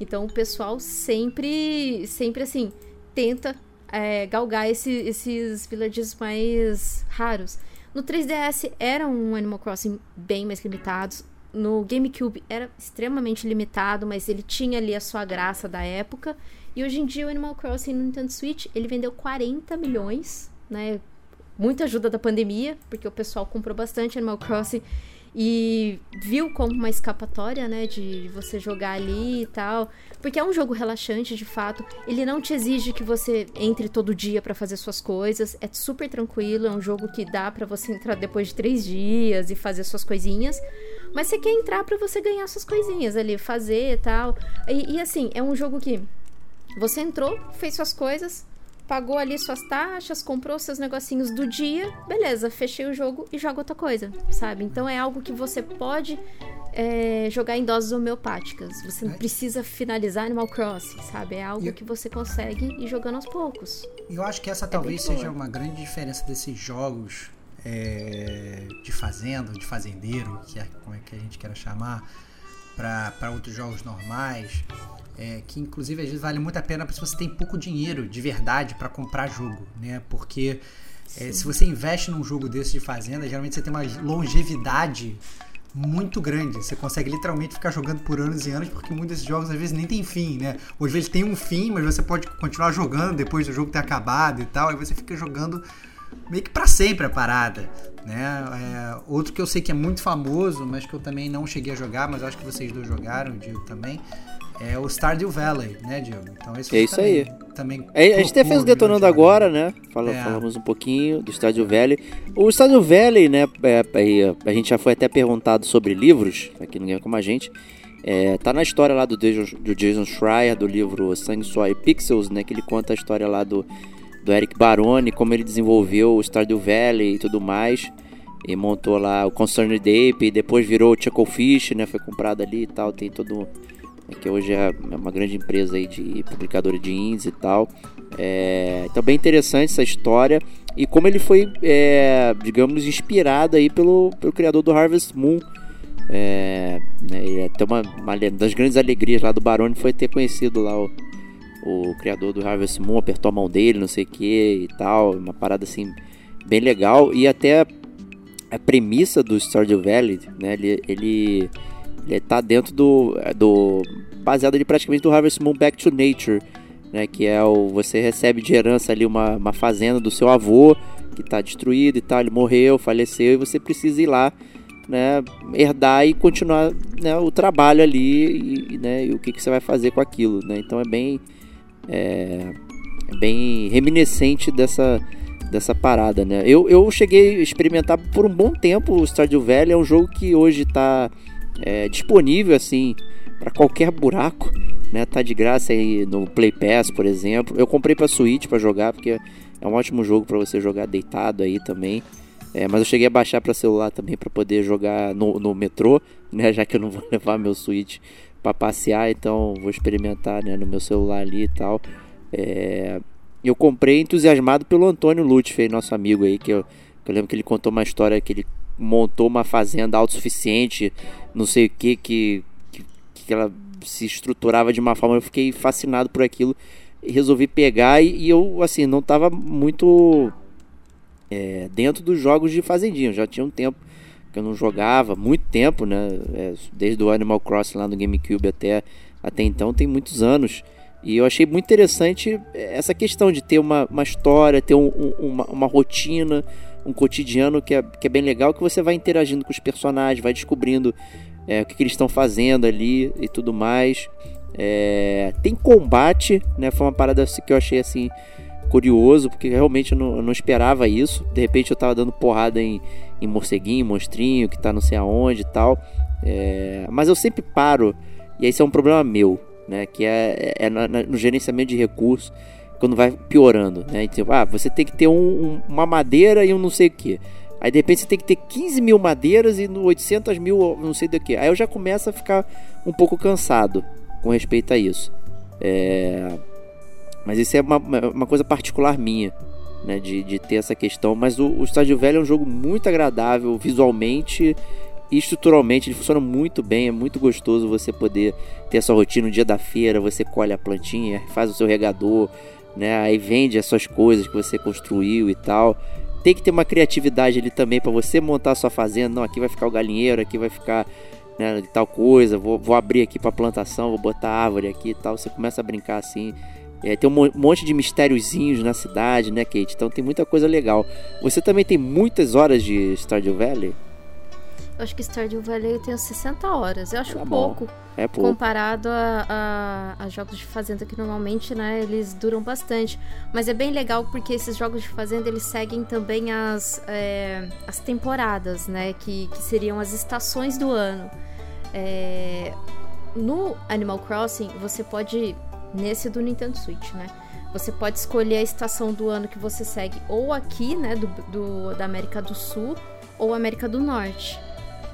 Então, o pessoal sempre, sempre assim, tenta é, galgar esse, esses villages mais raros. No 3DS era um Animal Crossing bem mais limitado. No GameCube era extremamente limitado, mas ele tinha ali a sua graça da época. E hoje em dia o Animal Crossing no Nintendo Switch, ele vendeu 40 milhões, né? Muita ajuda da pandemia, porque o pessoal comprou bastante Animal Crossing e viu como uma escapatória, né, de você jogar ali e tal, porque é um jogo relaxante de fato. Ele não te exige que você entre todo dia para fazer suas coisas, é super tranquilo, é um jogo que dá para você entrar depois de três dias e fazer suas coisinhas, mas você quer entrar para você ganhar suas coisinhas ali, fazer e tal. E, e assim é um jogo que você entrou, fez suas coisas, pagou ali suas taxas, comprou seus negocinhos do dia, beleza, fechei o jogo e joga outra coisa, sabe? Então é algo que você pode é, jogar em doses homeopáticas. Você não precisa finalizar Animal Crossing, sabe? É algo que você consegue ir jogando aos poucos. E eu acho que essa é talvez seja uma grande diferença desses jogos é, de fazenda, de fazendeiro, que é como é que a gente quer chamar, para outros jogos normais é, que inclusive às vezes vale muito a pena se você tem pouco dinheiro de verdade para comprar jogo, né? Porque é, se você investe num jogo desse de fazenda, geralmente você tem uma longevidade muito grande. Você consegue literalmente ficar jogando por anos e anos, porque muitos desses jogos às vezes nem tem fim, né? Ou às vezes tem um fim, mas você pode continuar jogando depois do jogo ter acabado e tal, e você fica jogando meio que para sempre a parada, né? É, outro que eu sei que é muito famoso, mas que eu também não cheguei a jogar, mas acho que vocês dois jogaram, o Diego também, é o Stardew Valley, né, Diego? Então esse é isso também, aí. Também é, a gente até fez o Detonando Agora, né? Fala, é. Falamos um pouquinho do Stardew Valley. O Stardew Valley, né, é, é, a gente já foi até perguntado sobre livros, aqui no Game Como a Gente. É, tá na história lá do Jason, do Jason Schreier, do livro Sangue, Suor e Pixels, né? Que ele conta a história lá do, do Eric Baroni, como ele desenvolveu o Stardew Valley e tudo mais. E montou lá o Concerned Ape, e depois virou o Chucklefish, né? Foi comprado ali e tal, tem todo né, que hoje é uma grande empresa aí de publicadora de indies e tal. É, então bem interessante essa história e como ele foi, é, digamos, inspirado aí pelo, pelo criador do Harvest Moon. É, né, é até uma, uma das grandes alegrias lá do Barone foi ter conhecido lá o, o criador do Harvest Moon, apertou a mão dele, não sei o que e tal, uma parada assim bem legal e até a premissa do Stardew Valley, né, ele, ele ele tá dentro do, do baseado ali praticamente do Harvest Moon Back to Nature, né, que é o você recebe de herança ali uma, uma fazenda do seu avô que está destruída e tal, ele morreu, faleceu e você precisa ir lá, né, herdar e continuar né, o trabalho ali e, né, e o que, que você vai fazer com aquilo, né? Então é bem é, bem reminiscente dessa dessa parada, né? Eu, eu cheguei a experimentar por um bom tempo o Stardew Valley, é um jogo que hoje está é, disponível assim para qualquer buraco, né? Tá de graça aí no Play Pass, por exemplo. Eu comprei para Switch para jogar porque é um ótimo jogo para você jogar deitado aí também. É, mas eu cheguei a baixar para celular também para poder jogar no, no metrô, né? Já que eu não vou levar meu Switch para passear, então vou experimentar né, no meu celular ali e tal. É, eu comprei entusiasmado pelo Antônio Lutfi, nosso amigo aí, que eu, que eu lembro que ele contou uma história que ele montou uma fazenda autossuficiente, não sei o que, que, que ela se estruturava de uma forma. Eu fiquei fascinado por aquilo e resolvi pegar. E, e eu, assim, não estava muito é, dentro dos jogos de fazendinha. já tinha um tempo que eu não jogava, muito tempo, né? É, desde o Animal Crossing lá no GameCube até, até então, tem muitos anos. E eu achei muito interessante essa questão de ter uma, uma história, ter um, um, uma, uma rotina, um cotidiano que é, que é bem legal, que você vai interagindo com os personagens, vai descobrindo é, o que, que eles estão fazendo ali e tudo mais. É, tem combate, né? Foi uma parada que eu achei assim curioso, porque realmente eu não, eu não esperava isso. De repente eu tava dando porrada em, em morceguinho, monstrinho, que tá não sei aonde e tal. É, mas eu sempre paro, e esse é um problema meu né? Que é, é no gerenciamento de recursos quando vai piorando, né? Então, ah, você tem que ter um, um, uma madeira e um não sei o que. Aí de repente você tem que ter 15 mil madeiras e 800 mil não sei do que. Aí eu já começo a ficar um pouco cansado com respeito a isso. É... Mas isso é uma, uma coisa particular minha, né? De, de ter essa questão. Mas o, o Estádio Velho é um jogo muito agradável visualmente e estruturalmente ele funciona muito bem, é muito gostoso você poder ter essa rotina no dia da feira, você colhe a plantinha, faz o seu regador, né? Aí vende as suas coisas que você construiu e tal. Tem que ter uma criatividade ali também para você montar a sua fazenda. Não, aqui vai ficar o galinheiro, aqui vai ficar né, tal coisa. Vou, vou abrir aqui para plantação, vou botar árvore aqui e tal. Você começa a brincar assim. É, tem um monte de mistériozinhos na cidade, né, Kate? Então tem muita coisa legal. Você também tem muitas horas de Stardew Valley? Eu acho que Stardew Valley eu tenho 60 horas. Eu acho Tá pouco. É pouco. Comparado a, a- a jogos de fazenda que normalmente, né, eles duram bastante. Mas é bem legal porque esses jogos de fazenda, eles seguem também as, é, as temporadas, né, que, que seriam as estações do ano. É, no Animal Crossing, você pode, nesse do Nintendo Switch, né, você pode escolher a estação do ano que você segue ou aqui, né, do, do- da América do Sul ou América do Norte.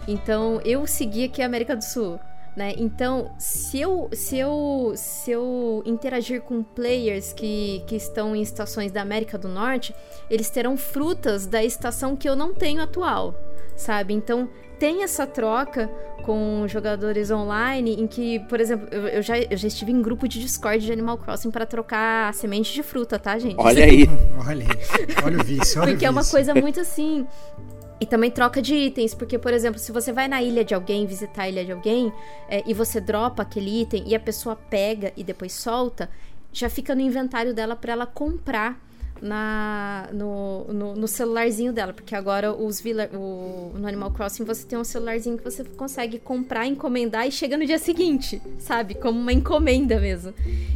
Então, eu segui aqui a América do Sul, né? Então, se eu, se eu, se eu interagir com players que, que estão em estações da América do Norte, eles terão frutas da estação que eu não tenho atual, sabe? Então, tem essa troca com jogadores online em que, por exemplo, eu, eu já, eu já estive em grupo de Discord de Animal Crossing para trocar semente de fruta, tá, gente? Olha aí. Olha aí. Olha o vício, olha Porque o é uma coisa muito assim. E também troca de itens, porque, por exemplo, se você vai na ilha de alguém, visitar a ilha de alguém, é, e você dropa aquele item e a pessoa pega e depois solta, já fica no inventário dela pra ela comprar na, no, no, no celularzinho dela. Porque agora os villa, o, no Animal Crossing você tem um celularzinho que você consegue comprar, encomendar e chega no dia seguinte, sabe? Como uma encomenda mesmo.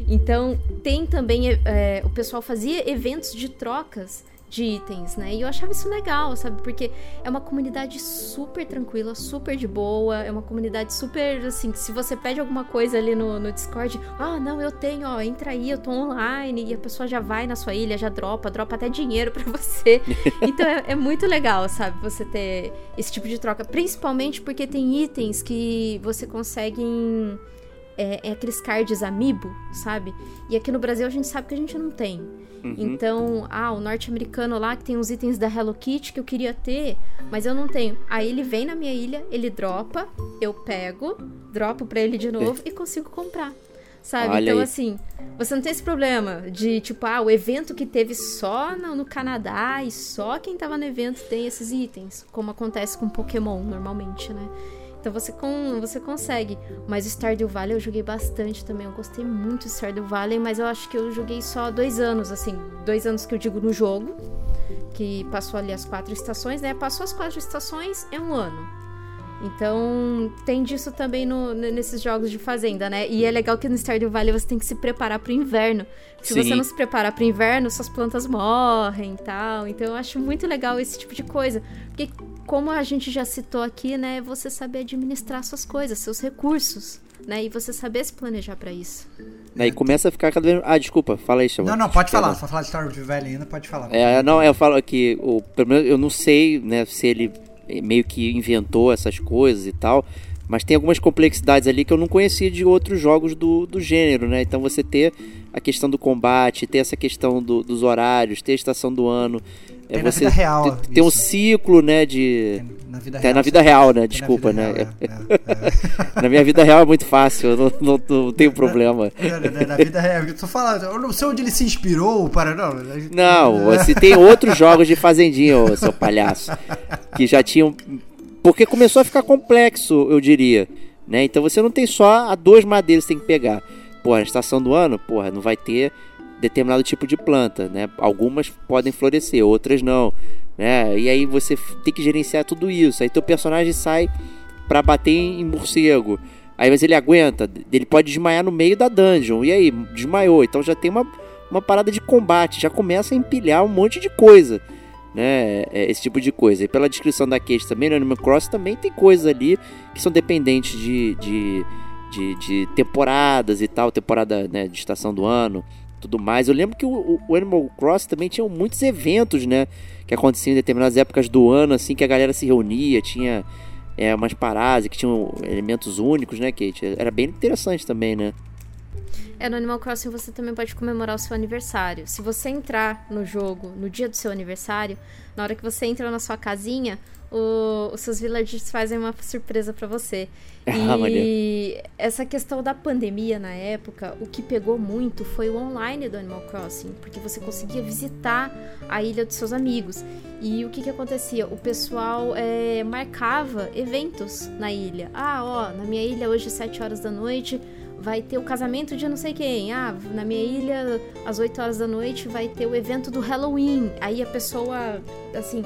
Então, tem também. é, o pessoal fazia eventos de trocas de itens, né? E eu achava isso legal, sabe? Porque é uma comunidade super tranquila, super de boa, é uma comunidade super, assim, que se você pede alguma coisa ali no, no Discord, ah, não, eu tenho, ó, entra aí, eu tô online, e a pessoa já vai na sua ilha, já dropa, dropa até dinheiro pra você. Então é, é muito legal, sabe? Você ter esse tipo de troca, principalmente porque tem itens que você consegue em é, é aqueles cards amiibo, sabe? E aqui no Brasil a gente sabe que a gente não tem. Então, ah, o norte-americano lá que tem os itens da Hello Kitty que eu queria ter, mas eu não tenho. Aí ele vem na minha ilha, ele dropa, eu pego, dropo pra ele de novo e consigo comprar. Sabe? Olha então, aí. assim, você não tem esse problema de, tipo, ah, o evento que teve só no, no Canadá e só quem tava no evento tem esses itens, como acontece com Pokémon normalmente, né? Então você, com, você consegue. Mas o Stardew Valley eu joguei bastante também. Eu gostei muito do Stardew Valley, mas eu acho que eu joguei só dois anos, assim. Dois anos que eu digo no jogo. Que passou ali as quatro estações, né? Passou as quatro estações, é um ano. Então, tem disso também no- nesses jogos de fazenda, né? E é legal que no Stardew Valley você tem que se preparar pro inverno. Se Sim. você não se preparar pro inverno, suas plantas morrem e tal. Então, eu acho muito legal esse tipo de coisa. Porque, como a gente já citou aqui, né? é Você saber administrar suas coisas, seus recursos, né? E você saber se planejar pra isso. Aí começa a ficar cada vez. Ah, desculpa, fala aí, Chama. Não, não, pode falar. Só falar de Stardew Valley ainda, pode falar. É, não, eu falo que o, pelo menos eu não sei, né, se ele meio que inventou essas coisas e tal, mas tem algumas complexidades ali que eu não conhecia de outros jogos do, do gênero, né? Então você ter a questão do combate, ter essa questão do- dos horários, ter a estação do ano, é Tem na você vida real, ter, ter um ciclo, né, de Tem na vida Tem real. na vida real, né? Tem na Desculpa, né? real, é, é, é. Na minha vida real é muito fácil, eu não, não, não tenho problema. Na, na- na vida real, eu tô falando, eu não sei onde ele se inspirou para. Não, Não, se tem outros jogos de fazendinha, ô, seu palhaço, que já tinham. Porque começou a ficar complexo, eu diria. Né? Então você não tem só a duas madeiras que você tem que pegar. Porra, na estação do ano, porra, não vai ter determinado tipo de planta, né? Algumas podem florescer, outras não, né? E aí você tem que gerenciar tudo isso. Aí teu personagem sai pra bater em morcego. Aí mas ele aguenta, ele pode desmaiar no meio da dungeon. E aí, desmaiou. Então já tem uma, uma parada de combate, já começa a empilhar um monte de coisa, né? É, Esse tipo de coisa. E pela descrição da Case também, no Animal Cross também tem coisas ali que são dependentes de, de, de, de temporadas e tal, temporada né, de estação do ano, tudo mais. Eu lembro que o, o- Animal Cross também tinha muitos eventos, né? Que aconteciam em determinadas épocas do ano, assim, que a galera se reunia, tinha é, umas paradas que tinham elementos únicos, né, Kate? Era bem interessante também, né? É, no Animal Crossing você também pode comemorar o seu aniversário. Se você entrar no jogo no dia do seu aniversário, na hora que você entra na sua casinha, o- os seus villagers fazem uma surpresa pra você. Ah, E essa questão da pandemia na época, o que pegou muito foi o online do Animal Crossing, porque você conseguia visitar a ilha dos seus amigos. E o que que acontecia? O pessoal é, marcava eventos na ilha. Ah, ó, na minha ilha hoje, 7 horas da noite, vai ter o casamento de não sei quem. Ah, na minha ilha, às 8 horas da noite, vai ter o evento do Halloween. Aí a pessoa, assim,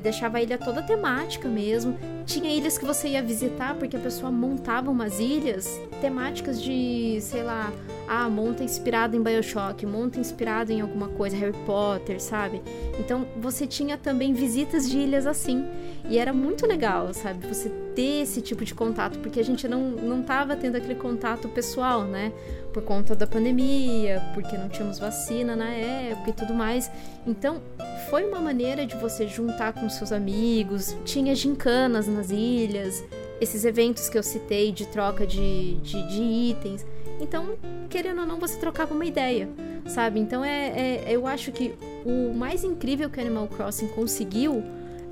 deixava a ilha toda temática mesmo. Tinha ilhas que você ia visitar porque a pessoa montava umas ilhas temáticas de, sei lá, ah, monta inspirado em Bioshock, monta inspirado em alguma coisa, Harry Potter, sabe? Então você tinha também visitas de ilhas assim. E era muito legal, sabe? Você ter esse tipo de contato, porque a gente não, não tava tendo aquele contato pessoal, né? Por conta da pandemia, porque não tínhamos vacina na época e tudo mais. Então, foi uma maneira de você juntar com seus amigos, tinha gincanas nas ilhas, esses eventos que eu citei de troca de, de, de itens. Então, querendo ou não, você trocava uma ideia, sabe? Então, é, é- eu acho que o mais incrível que Animal Crossing conseguiu,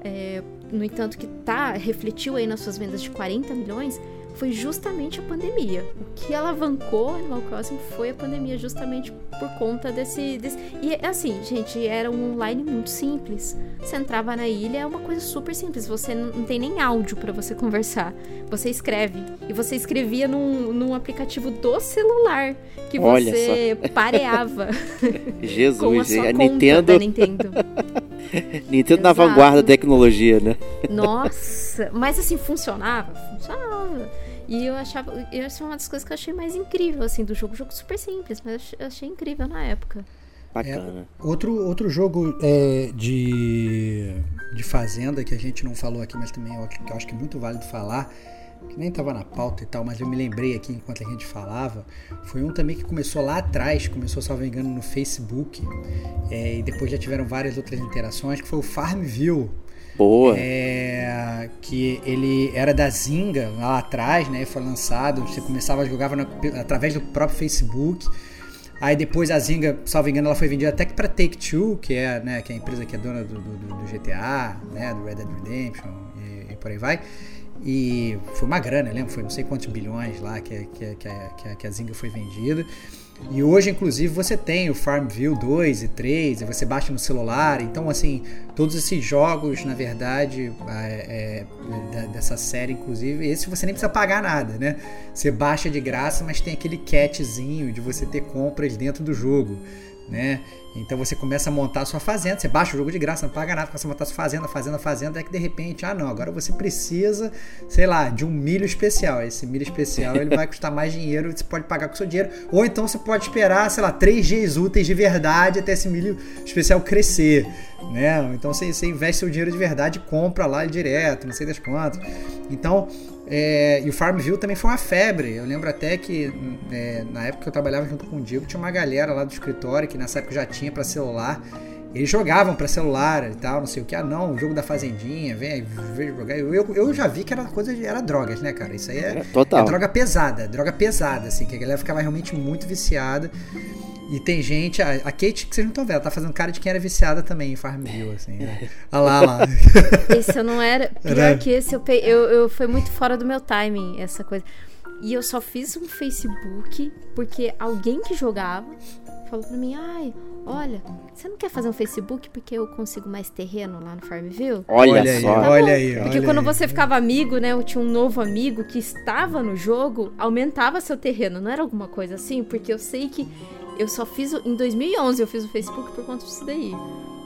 é, no entanto, que tá, refletiu aí nas suas vendas de 40 milhões, foi justamente a pandemia. O que alavancou Animal Crossing foi a pandemia, justamente por conta desse. desse... E assim, gente, era um online muito simples. Você entrava na ilha, é uma coisa super simples. Você não tem nem áudio pra você conversar. Você escreve. E você escrevia num, num aplicativo do celular que Olha você pareava com a Jesus, sua a Nintendo, da Nintendo. Nintendo na Exato. vanguarda da tecnologia, né? Nossa, mas assim, funcionava? Funcionava. E eu achava, essa foi uma das coisas que eu achei mais incrível, assim, do jogo. Jogo super simples, mas eu achei- incrível na época. Bacana. Outro, outro jogo é, de, de Fazenda que a gente não falou aqui, mas também eu, que eu acho que é muito válido falar, que nem estava na pauta e tal, mas eu me lembrei aqui enquanto a gente falava, foi um também que começou lá atrás, começou, salvo engano, no Facebook, é, e depois já tiveram várias outras interações, que foi o Farmville. Boa. É, que ele era da Zynga lá atrás, né? Foi lançado, você começava a jogar através do próprio Facebook. Aí depois a Zynga, salvo engano, ela foi vendida até que pra Take-Two, que é, né, que é a empresa que é dona do, do- do GTA, né, do Red Dead Redemption e, e por aí vai. E foi uma grana, lembra? Foi não sei quantos bilhões lá que, que, que, a- que a- que a Zynga foi vendida. E hoje, inclusive, você tem o Farmville 2 e 3, e você baixa no celular. Então, assim, todos esses jogos, na verdade, é, é, dessa série, inclusive, esse você nem precisa pagar nada, né? Você baixa de graça, mas tem aquele catzinho de você ter compras dentro do jogo, né? Então você começa a montar a sua fazenda, você baixa o jogo de graça, não paga nada, começa a montar a sua fazenda, fazenda, fazenda, é que de repente, ah não, agora você precisa, sei lá, de um milho especial. Esse milho especial ele vai custar mais dinheiro, você pode pagar com o seu dinheiro, ou então você pode esperar, sei lá, três dias úteis de verdade até esse milho especial crescer, né? Então você, você investe seu dinheiro de verdade compra lá direto, não sei das quantas. Então, é, e o Farmville também foi uma febre. Eu lembro até que é, na época que eu trabalhava junto com o Diego, tinha uma galera lá do escritório que nessa época já tinha para celular. Eles jogavam para celular e tal, não sei o que. Ah, não, o jogo da Fazendinha, vem aí, veio jogar. Eu, eu, eu já vi que era coisa de, era drogas, né, cara? Isso aí é, É, é droga pesada, droga pesada, assim, que a galera ficava realmente muito viciada. E tem gente, a, a Kate, que vocês não estão vendo, ela tá fazendo cara de quem era viciada também em Farmville, assim. Né? Olha lá, olha lá. Esse eu não era. Pior Era- que esse eu, pe... eu, eu foi muito fora do meu timing, essa coisa. E eu só fiz um Facebook porque alguém que jogava falou pra mim: ai, olha, você não quer fazer um Facebook porque eu consigo mais terreno lá no Farmville? Olha, aí, só. olha aí, Porque olha quando aí. você ficava amigo, né? Eu tinha um novo amigo que estava no jogo, aumentava seu terreno. Não era alguma coisa assim? Porque eu sei que eu só fiz. o- Em 2011 eu fiz o Facebook por conta disso daí.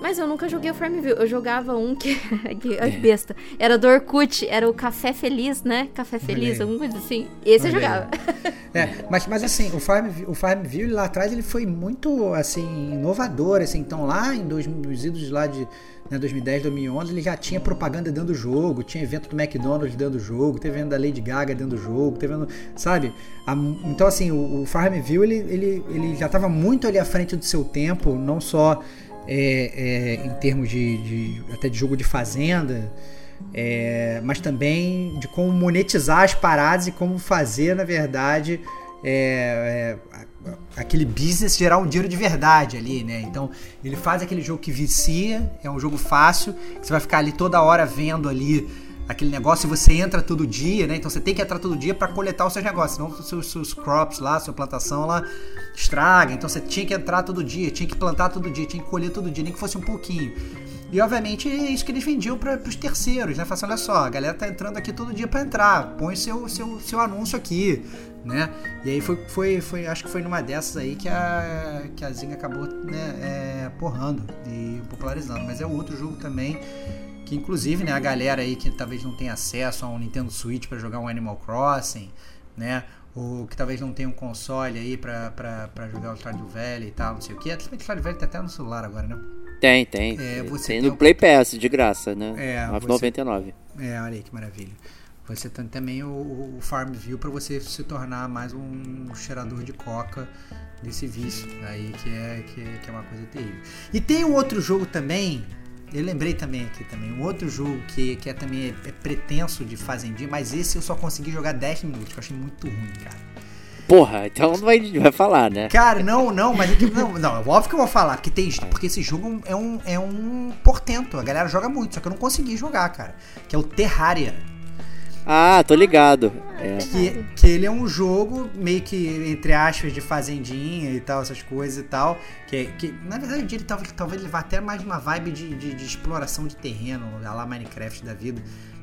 Mas eu nunca joguei o Farmville. Eu jogava um que. que ai, besta. Era do Orkut. Era o Café Feliz, né? Café Feliz, alguma coisa assim. Esse eu Olha jogava. É, mas, mas assim, o Farmville, o Farmville lá atrás ele foi muito assim inovador, assim. Então lá em dois, nos idos lá de né, 2010, 2011, ele já tinha propaganda dentro do jogo, tinha evento do McDonald's dentro do jogo, teve evento da Lady Gaga dentro do jogo, teve sabe? A- então assim, o, o Farmville ele, ele, ele já estava muito ali à frente do seu tempo, não só é, é, em termos de, de até de jogo de fazenda, é, mas também de como monetizar as paradas e como fazer, na verdade, é, é, aquele business gerar um dinheiro de verdade ali, né? Então ele faz aquele jogo que vicia, é um jogo fácil, que você vai ficar ali toda hora vendo ali aquele negócio e você entra todo dia, né? Então você tem que entrar todo dia para coletar os seus negócios, senão os seus, seus crops lá, sua plantação lá estraga. Então você tinha que entrar todo dia, tinha que plantar todo dia, tinha que colher todo dia, nem que fosse um pouquinho. E obviamente é isso que eles vendiam para os terceiros, né? Fala assim, olha só, a galera tá entrando aqui todo dia para entrar, põe seu, seu, seu anúncio aqui, né? E aí foi, foi, foi, acho que foi numa dessas aí que a, que a Zynga acabou né, é, porrando e popularizando. Mas é outro jogo também que inclusive, né, a galera aí que talvez não tenha acesso a um Nintendo Switch para jogar um Animal Crossing, né? Ou que talvez não tenha um console aí pra, pra, pra jogar o Stardew e tal, não sei o que. O Stardew Valley tá até no celular agora, né? Tem, tem. É, você tem tem no um- Play Pass, de graça, né? É, 9,99. É, olha aí que maravilha. Você tem também o, o Farmville para você se tornar mais um cheirador de coca desse vício aí que é, que, é- que é uma coisa terrível. E tem um outro jogo também, eu lembrei também aqui também, um outro jogo que, que é também é, é pretenso de fazendinha, mas esse eu só consegui jogar 10 minutos, que eu achei muito ruim, cara. Porra, então não vai, vai falar, né? Cara, não, não, mas é que, não, não, é óbvio que eu vou falar, porque, tem, porque esse jogo é um, é um portento, a galera joga muito, só que eu não consegui jogar, cara, que é o Terraria. Ah, tô ligado. É. Que, que ele é um jogo meio que, entre aspas, de fazendinha e tal, essas coisas e tal. Que, que na verdade, ele talvez, talvez ele vá até mais uma vibe de, de, de exploração de terreno, lá Minecraft da vida.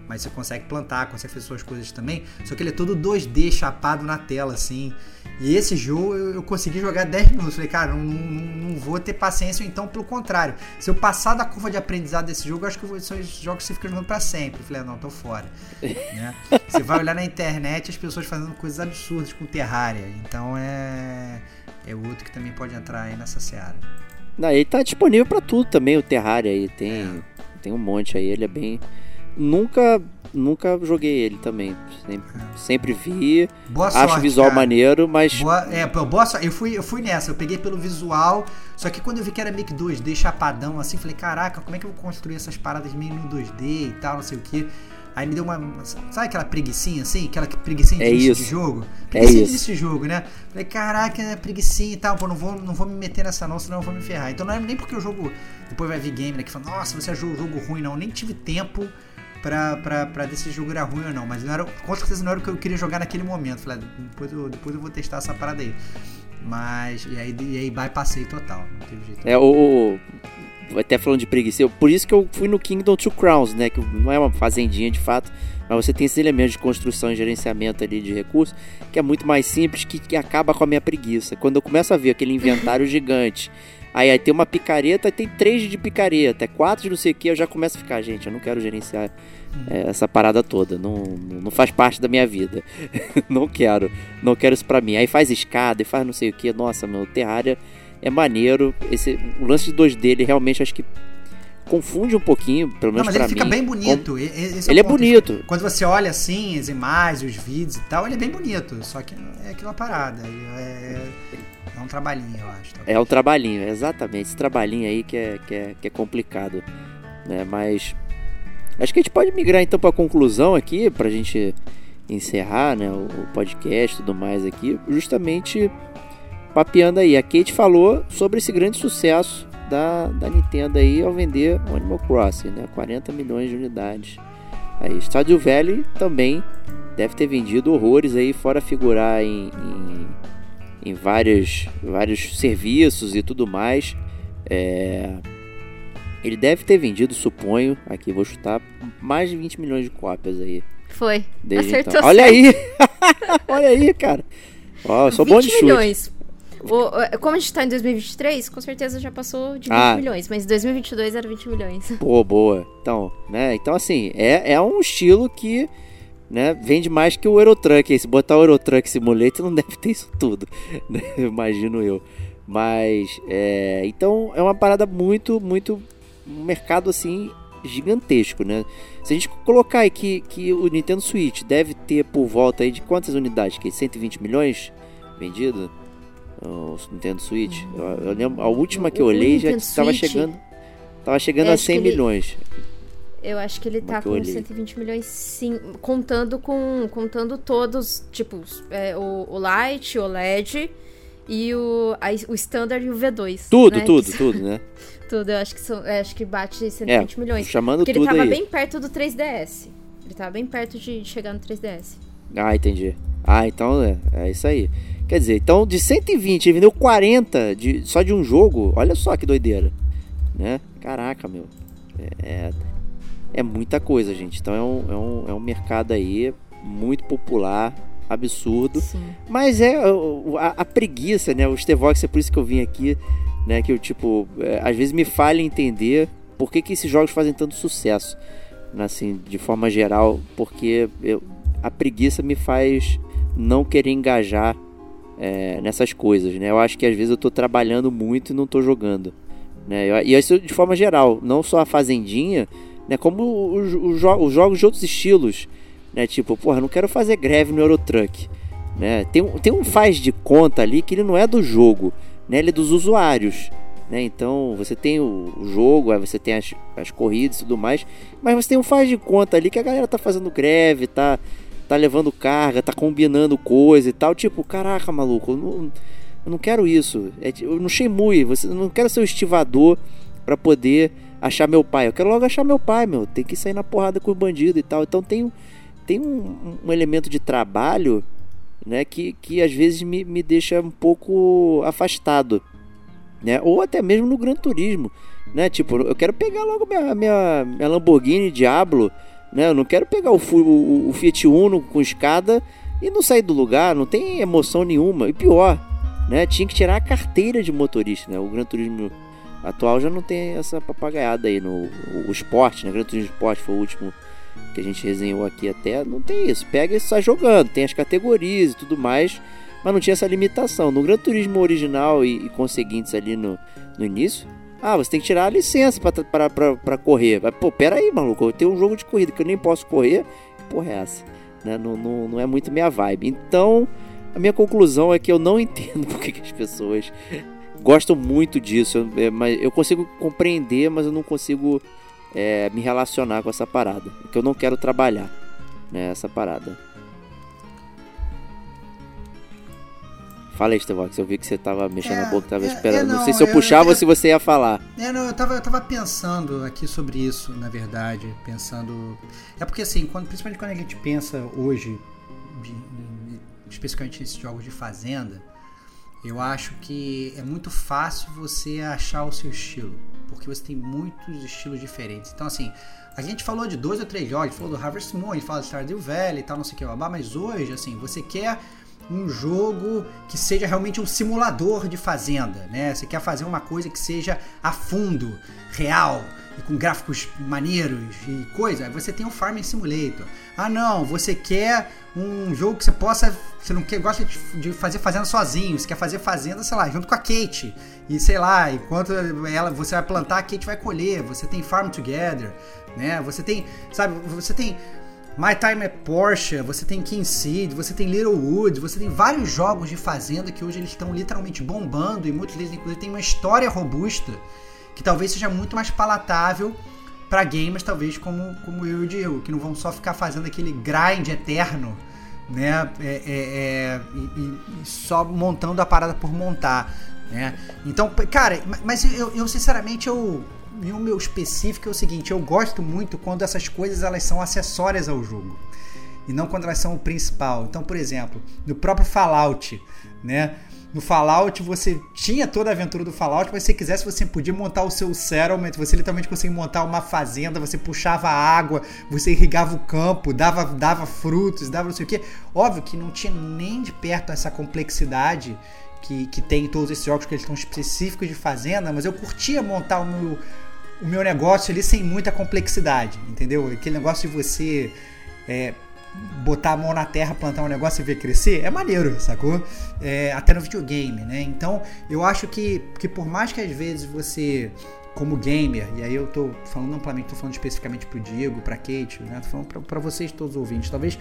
Mas você consegue plantar, consegue fazer suas coisas também. Só que ele é todo 2D chapado na tela, assim. E esse jogo eu, eu consegui jogar 10 minutos. Falei, cara, não, não, não vou ter paciência, então, pelo contrário. Se eu passar da curva de aprendizado desse jogo, eu acho que são os jogos que você fica jogando pra sempre. Eu falei, ah, não, tô fora. né? Você vai olhar na internet as pessoas fazendo coisas absurdas com Terraria. Então é. É outro que também pode entrar aí nessa seara. Não, ele tá disponível pra tudo também, o Terraria aí. Tem, É. tem um monte aí, ele é bem. Nunca, nunca joguei ele também. Sempre, sempre vi. Boa acho sorte. visual cara. maneiro, mas. Boa, é, boa sorte. Eu fui, eu fui nessa, eu peguei pelo visual, só que quando eu vi que era meio que 2D chapadão, assim, falei, caraca, como é que eu vou construir essas paradas meio no 2D e tal, não sei o que. Aí me deu uma. Sabe aquela preguicinha assim? Aquela preguicinha de É isso. de jogo? Preguicinha isso. de de jogo, né? Falei, caraca, é preguicinha e tal, pô, não vou, não vou me meter nessa não, senão eu vou me ferrar. Então não é nem porque o jogo. Depois vai vir game, né? Que fala, nossa, você achou o jogo ruim, não. Eu nem tive tempo pra, pra, pra ver se o jogo era ruim ou não. Mas não era, com certeza não era o que eu queria jogar naquele momento. Falei, ah, depois eu, depois eu vou testar essa parada aí. Mas. E aí, e aí bypassei total. Não teve jeito. É, o. Até falando de preguiça, eu- por isso que eu fui no Kingdom Two Crowns, né? Que não é uma fazendinha de fato, mas você tem esses elementos de construção e gerenciamento ali de recursos, que é muito mais simples, que, que acaba com a minha preguiça. Quando eu começo a ver aquele inventário gigante, aí, aí tem uma picareta, tem três de picareta, é quatro de não sei o que, eu já começo a ficar, gente, eu não quero gerenciar é, essa parada toda, não, não faz parte da minha vida. não quero, não quero isso pra mim. Aí faz escada e faz não sei o que, nossa, meu, Terraria é maneiro. Esse, o lance de 2D, ele realmente acho que confunde um pouquinho, pelo Não, menos mas pra ele fica mim. bem bonito. e- esse Ele é bonito. Quando você olha assim, as imagens, os vídeos e tal, ele é bem bonito. Só que é aquela parada. É, é um trabalhinho, eu acho. É um trabalhinho, exatamente. Esse trabalhinho aí que é, que é, que é complicado. Né? Mas acho que a gente pode migrar então para a conclusão aqui, pra gente encerrar né, o, o podcast e tudo mais aqui. Justamente papeando aí. A Kate falou sobre esse grande sucesso da, da Nintendo aí ao vender o Animal Crossing, né? 40 milhões de unidades. Aí, Stardew Valley também deve ter vendido horrores aí, fora figurar em, em, em vários, vários serviços e tudo mais. É, Ele deve ter vendido, suponho, aqui vou chutar, mais de 20 milhões de cópias aí. Foi. Desde Acertou então. Olha aí! Olha aí, cara. Ó, sou bom de 20 chute. milhões. O- como a gente tá em 2023, com certeza já passou de 20 Ah. milhões. Mas 2022 era 20 milhões. Pô, boa. Então, né? Então, assim, é, é um estilo que né, vende mais que o Eurotruck. Se botar o Eurotruck Simulator, não deve ter isso tudo, né? Imagino eu. Mas, é, então, é uma parada muito, muito. Um mercado, assim, gigantesco, né? Se a gente colocar aí que, que o Nintendo Switch deve ter por volta aí de quantas unidades? Que 120 milhões vendido? O Nintendo Switch. Eu, eu lembro, a última que eu olhei já estava chegando. Tava chegando a acho 100 que ele- milhões. Eu acho que ele Como tá é com olhei? 120 milhões, sim. Contando com. Contando todos, tipo, é, o, o Lite, o LED e o, a- o Standard e o V2. Tudo, né? tudo, tudo, né? Tudo, eu acho que, são, eu acho que bate 120 milhões. chamando Porque ele tudo tava aí. bem perto do 3DS. Ele tava bem perto de chegar no 3DS. Ah, entendi. Ah, então é, é isso aí. Quer dizer, então de 120 ele vendeu 40 de, só de um jogo. Olha só que doideira. Né? Caraca, meu. É, é, muita coisa, gente. Então é um, é, um, é um mercado aí muito popular, absurdo. Sim. Mas é a, a preguiça, né? O Stevox é por isso que eu vim aqui, né? Que eu, tipo, é, às vezes me falha entender por que, que esses jogos fazem tanto sucesso, né, assim, de forma geral, porque eu- a preguiça me faz não querer engajar é, nessas coisas, né? Eu acho que às vezes eu tô trabalhando muito e não tô jogando, né? E isso de forma geral, não só a Fazendinha, né? Como os, os os jogos de outros estilos, né? Tipo, porra, não quero fazer greve no Eurotruck, né? Tem, tem um faz de conta ali que ele não é do jogo, né? Ele é dos usuários, né? Então você tem o, o jogo, aí você tem as, as corridas e tudo mais, mas você tem um faz de conta ali que a galera tá fazendo greve, tá, tá levando carga, tá combinando coisa e tal. Tipo, caraca, maluco, não, eu não quero isso. É, eu não Shenmue, você não quero ser o estivador pra poder achar meu pai. Eu quero logo achar meu pai, meu. Tem que sair na porrada com o bandido e tal. Então tem, tem um, um elemento de trabalho né, que, que às vezes me, me deixa um pouco afastado, né? Ou até mesmo no Gran Turismo, né? Tipo, eu quero pegar logo minha, minha, minha Lamborghini Diablo, né? Eu não quero pegar o, o, o Fiat Uno com escada e não sair do lugar, não tem emoção nenhuma. E pior, né? Tinha que tirar a carteira de motorista, né? O Gran Turismo atual já não tem essa papagaiada aí no o, esporte, né? Gran Turismo Sport foi o último que a gente resenhou aqui até, não tem isso. Pega e sai jogando, tem as categorias e tudo mais, mas não tinha essa limitação. No Gran Turismo original e, e conseguintes ali no, no início, ah, você tem que tirar a licença pra correr. Mas, pô, pera aí, maluco, eu tenho um jogo de corrida que eu nem posso correr, porra é essa? Né? Não, não, não é muito minha vibe. Então, a minha conclusão é que eu não entendo por que que as pessoas gostam muito disso. Eu, é, mas eu consigo compreender, mas eu não consigo é, me relacionar com essa parada. Porque eu não quero trabalhar né, essa parada. Fala aí, Stevox. Eu vi que você tava mexendo É, a boca, tava é, esperando. é, não, não, sei se eu eu- puxava eu- ou se você ia falar. É, não, eu tava, eu tava pensando aqui sobre isso, na verdade, pensando... É porque assim, quando, principalmente quando a gente pensa hoje, de- em- especificamente nesses jogos de fazenda, eu acho que é muito fácil você achar o seu estilo, porque você tem muitos estilos diferentes. Então assim, a gente falou de dois ou três jogos, falou do Harvest Moon, fala de Stardew Valley e tal, não sei o que, babá, mas hoje, assim, você quer um jogo que seja realmente um simulador de fazenda, né? Você quer fazer uma coisa que seja a fundo, real, e com gráficos maneiros e coisa. Você tem o Farming Simulator. Ah, não, você quer um jogo que você possa, você não quer gosta de, fazer fazenda sozinho, você quer fazer fazenda, sei lá, junto com a Kate. E sei lá, enquanto ela você vai plantar, a Kate vai colher. Você tem Farm Together, né? Você tem, sabe, você tem My Time é Porsche, você tem King Seed, você tem Littlewood, você tem vários jogos de fazenda que hoje eles estão literalmente bombando e muitos deles inclusive têm uma história robusta que talvez seja muito mais palatável para gamers talvez como, como eu e o Diego, que não vão só ficar fazendo aquele grind eterno, né, é, é, é, e, e- só montando a parada por montar, né. Então, cara, mas eu, eu sinceramente eu o meu específico é o seguinte, eu gosto muito quando essas coisas elas são acessórias ao jogo e não quando elas são o principal. Então, por exemplo, no próprio Fallout, né? No Fallout você tinha toda a aventura do Fallout, mas se você quisesse você podia montar o seu settlement, você literalmente conseguia montar uma fazenda, você puxava água, você irrigava o campo, dava, dava frutos, dava não sei o que. Óbvio que não tinha nem de perto essa complexidade que, que tem em todos esses jogos que eles estão específicos de fazenda, mas eu curtia montar o meu, o meu negócio ali sem muita complexidade, entendeu? Aquele negócio de você é, botar a mão na terra, plantar um negócio e ver crescer, é maneiro, sacou? É, até no videogame, né? Então, eu acho que, que por mais que às vezes você, como gamer, e aí eu tô falando amplamente, tô falando especificamente pro Diego, pra Kate, né? Tô falando pra, pra vocês todos os ouvintes, talvez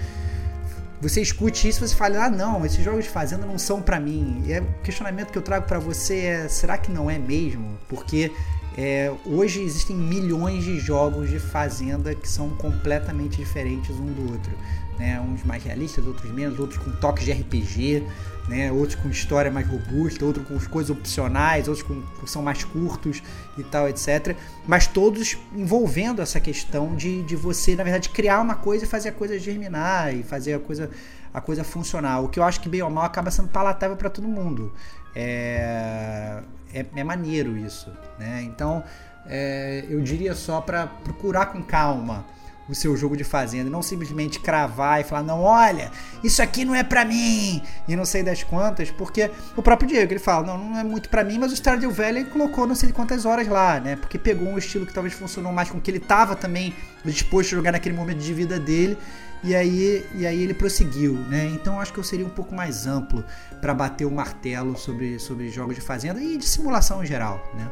você escute isso e você fale, ah não, esses jogos de fazenda não são pra mim. E é, o questionamento que eu trago pra você é, será que não é mesmo? Porque É, hoje existem milhões de jogos de fazenda que são completamente diferentes um do outro. Né? Uns mais realistas, outros menos, outros com toques de RPG, né? outros com história mais robusta, outros com coisas opcionais, outros com, que são mais curtos e tal, etc. Mas todos envolvendo essa questão de, de você, na verdade, criar uma coisa e fazer a coisa germinar e fazer a coisa, a coisa funcionar. O que eu acho que, bem ou mal, acaba sendo palatável para todo mundo. É, é, é maneiro isso, né? Então, é, eu diria só para procurar com calma o seu jogo de fazenda, não simplesmente cravar e falar não, olha, isso aqui não é para mim e não sei das quantas, porque o próprio Diego ele fala não, não é muito para mim, mas o Stardew Valley colocou não sei quantas horas lá, né? Porque pegou um estilo que talvez funcionou mais com o que ele tava também disposto a jogar naquele momento de vida dele e aí, e aí ele prosseguiu, né? Então acho que eu seria um pouco mais amplo para bater o martelo sobre, sobre jogos de fazenda e de simulação em geral, né?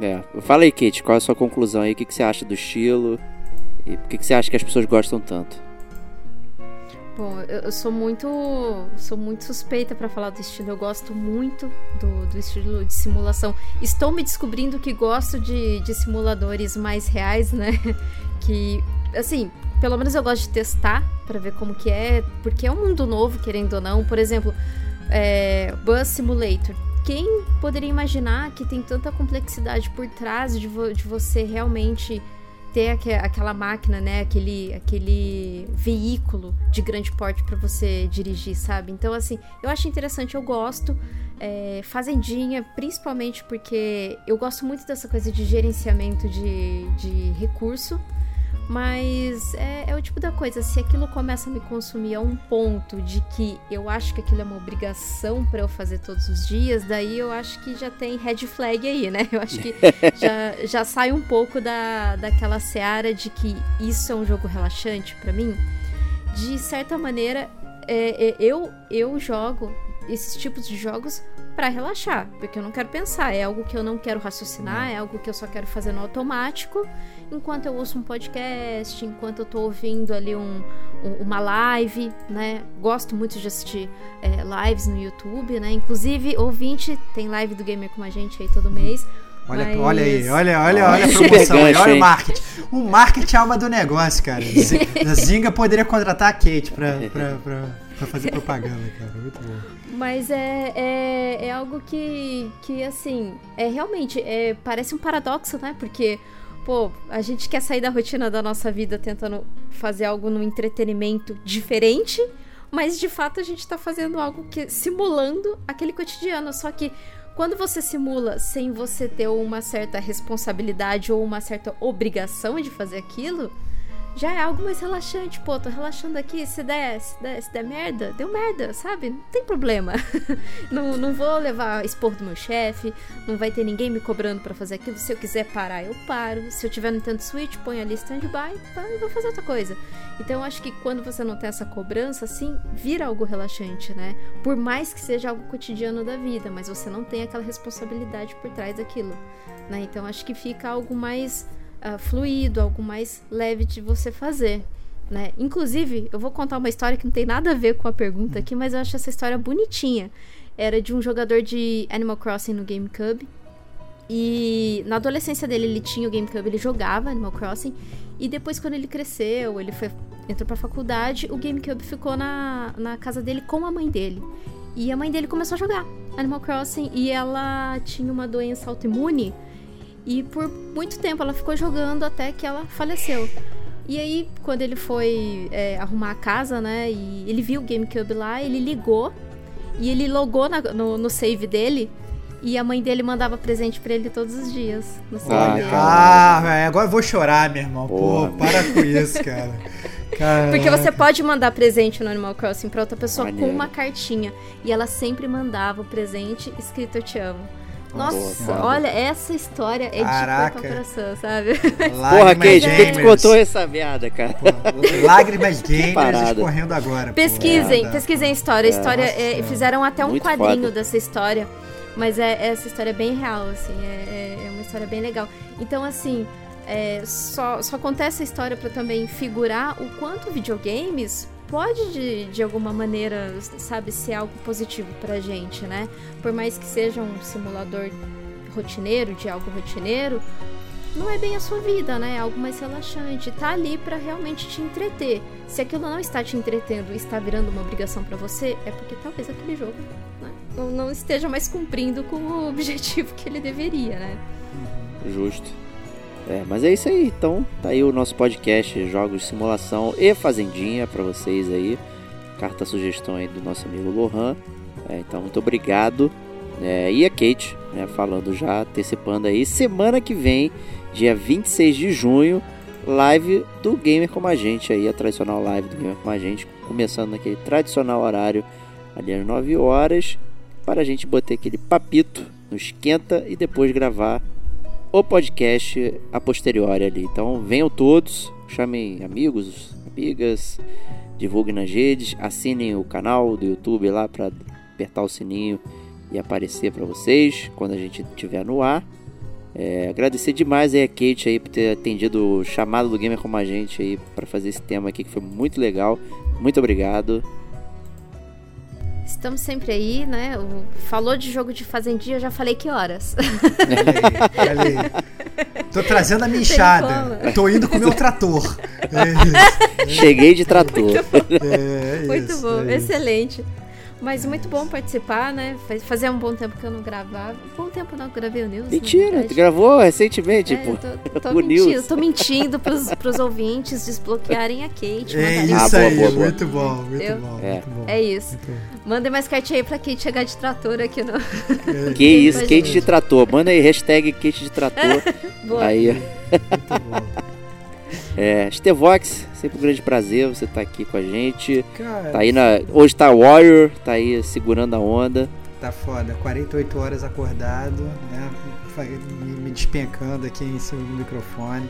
É, fala aí, Kate, qual é a sua conclusão aí? O que, que você acha do estilo? E por que, que você acha que as pessoas gostam tanto? Bom, eu sou muito, sou muito suspeita para falar do estilo. Eu gosto muito do, do, estilo de simulação. Estou me descobrindo que gosto de, de simuladores mais reais, né? Que, assim, pelo menos eu gosto de testar para ver como que é, porque é um mundo novo, querendo ou não. Por exemplo, é, Bus Simulator. Quem poderia imaginar que tem tanta complexidade por trás de, vo de você realmente ter aquela máquina, né, aquele, aquele veículo de grande porte para você dirigir, sabe? Então, assim, eu acho interessante, eu gosto. É, fazendinha, principalmente porque eu gosto muito dessa coisa de gerenciamento de, de recurso. Mas é, é, o tipo da coisa, se aquilo começa a me consumir a um ponto de que eu acho que aquilo é uma obrigação para eu fazer todos os dias, daí eu acho que já tem red flag aí, né? Eu acho que já, já sai um pouco da, daquela seara de que isso é um jogo relaxante para mim. De certa maneira, é, é, eu, eu jogo esses tipos de jogos para relaxar, porque eu não quero pensar, é algo que eu não quero raciocinar, é algo que eu só quero fazer no automático, enquanto eu ouço um podcast, enquanto eu tô ouvindo ali um, um uma live, né? Gosto muito de assistir é, lives no YouTube, né? Inclusive, ouvinte, tem live do Gamer com a gente aí todo mês. Olha, Mas... olha aí, olha, olha, olha a promoção aí, olha o marketing. O marketing é alma do negócio, cara. A Zinga poderia contratar a Kate pra, pra, pra, pra fazer propaganda, cara. Muito bom. Mas é, é, é algo que, que, assim, é realmente, é, parece um paradoxo, né? Porque, pô, a gente quer sair da rotina da nossa vida tentando fazer algo no entretenimento diferente, mas de fato a gente tá fazendo algo que simulando aquele cotidiano, só que quando você simula sem você ter uma certa responsabilidade ou uma certa obrigação de fazer aquilo, já é algo mais relaxante. Pô, tô relaxando aqui, se der, se der, se der merda, deu merda, sabe? Não tem problema. não, não vou levar expor do meu chefe, não vai ter ninguém me cobrando para fazer aquilo. Se eu quiser parar, eu paro. Se eu tiver no Nintendo Switch, ponho ali stand-by tá, e vou fazer outra coisa. Então eu acho que quando você não tem essa cobrança, assim, vira algo relaxante, né? Por mais que seja algo cotidiano da vida, mas você não tem aquela responsabilidade por trás daquilo. Né? Então acho que fica algo mais uh, fluido, algo mais leve de você fazer. Né? Inclusive, eu vou contar uma história que não tem nada a ver com a pergunta aqui, mas eu acho essa história bonitinha. Era de um jogador de Animal Crossing no GameCube. E na adolescência dele ele tinha o GameCube, ele jogava Animal Crossing. E depois, quando ele cresceu, ele foi, entrou pra faculdade, o GameCube ficou na, na casa dele com a mãe dele. E a mãe dele começou a jogar Animal Crossing e ela tinha uma doença autoimune e por muito tempo ela ficou jogando até que ela faleceu. E aí, quando ele foi é, arrumar a casa, né? E ele viu o GameCube lá, ele ligou e ele logou na, no, no, save dele. E a mãe dele mandava presente para ele todos os dias no save ah, dele. Ah, agora eu vou chorar, meu irmão. Pô, para com isso, cara. Caraca. Porque você pode mandar presente no Animal Crossing pra outra pessoa Maneiro. com uma cartinha. E ela sempre mandava o presente escrito Eu Te Amo. Nossa, boa, olha, essa história é Caraca. de coração, sabe? Porra, Kate, por que tu contou essa merda, cara? Lágrimas gamers escorrendo agora. Pesquisem, pô. pesquisem a história. A história é, fizeram até um quadrinho foda. dessa história. Mas é, essa história é bem real, assim. É, é, é uma história bem legal. Então, assim, é, só, só acontece essa história para também figurar o quanto videogames pode de, de alguma maneira, sabe, ser algo positivo pra gente, né? Por mais que seja um simulador rotineiro, de algo rotineiro, não é bem a sua vida, né? É algo mais relaxante. Tá ali para realmente te entreter. Se aquilo não está te entretendo e está virando uma obrigação para você, é porque talvez aquele jogo né, não, não esteja mais cumprindo com o objetivo que ele deveria, né? Justo. É, mas é isso aí. Então, tá aí o nosso podcast Jogos Simulação e Fazendinha para vocês aí. Carta sugestão aí do nosso amigo Lohan. É, então, muito obrigado. É, e a Kate, né, falando já, antecipando aí, semana que vem, dia 26 de junho, live do Gamer Como a Gente aí, a tradicional live do Gamer Como a Gente, começando naquele tradicional horário, ali às 9 horas, para a gente bater aquele papito no esquenta e depois gravar o podcast a posteriori ali. Então venham todos, chamem amigos, amigas, divulguem nas redes, assinem o canal do YouTube lá para apertar o sininho e aparecer para vocês quando a gente estiver no ar. É, agradecer demais aí a Kate aí por ter atendido o chamado do Gamer como a gente aí para fazer esse tema aqui que foi muito legal. Muito obrigado. Estamos sempre aí, né? O- Falou de jogo de fazendinha, eu já falei que horas. Olha aí, olha aí. Tô trazendo a minha enxada. Tô indo com o meu trator. É isso. Cheguei de trator. É, é muito isso, bom, é isso. excelente. Mas muito bom participar, né? Faz- Fazia um bom tempo que eu não gravava. Bom tempo não que eu gravei o News. Mentira, tu gravou recentemente, É, pô. eu tô, tô o mentindo, News. tô mentindo pros, pros ouvintes desbloquearem a Kate. É isso Ah, boa, aí, boa, boa. muito bom, muito Eu- bom, É. muito bom. É isso. Mandem mais cartinha aí pra Kate chegar de trator aqui no. Que isso, Mas, Kate de trator. Manda aí, hashtag Kate de trator. Boa. aí, Muito bom. É, Stevox, sempre um grande prazer você estar aqui com a gente. Cara, Tá aí na. Hoje tá Warrior, tá aí segurando a onda. tá foda. 48 horas acordado, né? Me despencando aqui em cima do microfone.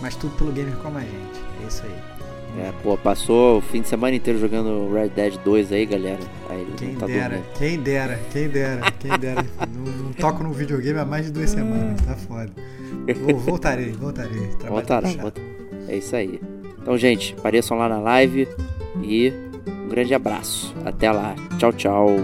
Mas tudo pelo gamer como a gente. É isso aí. É, pô, passou o fim de semana inteiro jogando Red Dead 2 aí, galera. Aí Quem tá dera, dormindo. quem dera, quem dera, quem dera. não, não toco no videogame há mais de duas semanas, tá foda. Vou- voltarei, voltarei. Voltará, voltará. É isso aí. Então, gente, apareçam lá na live e um grande abraço. Até lá. Tchau, tchau.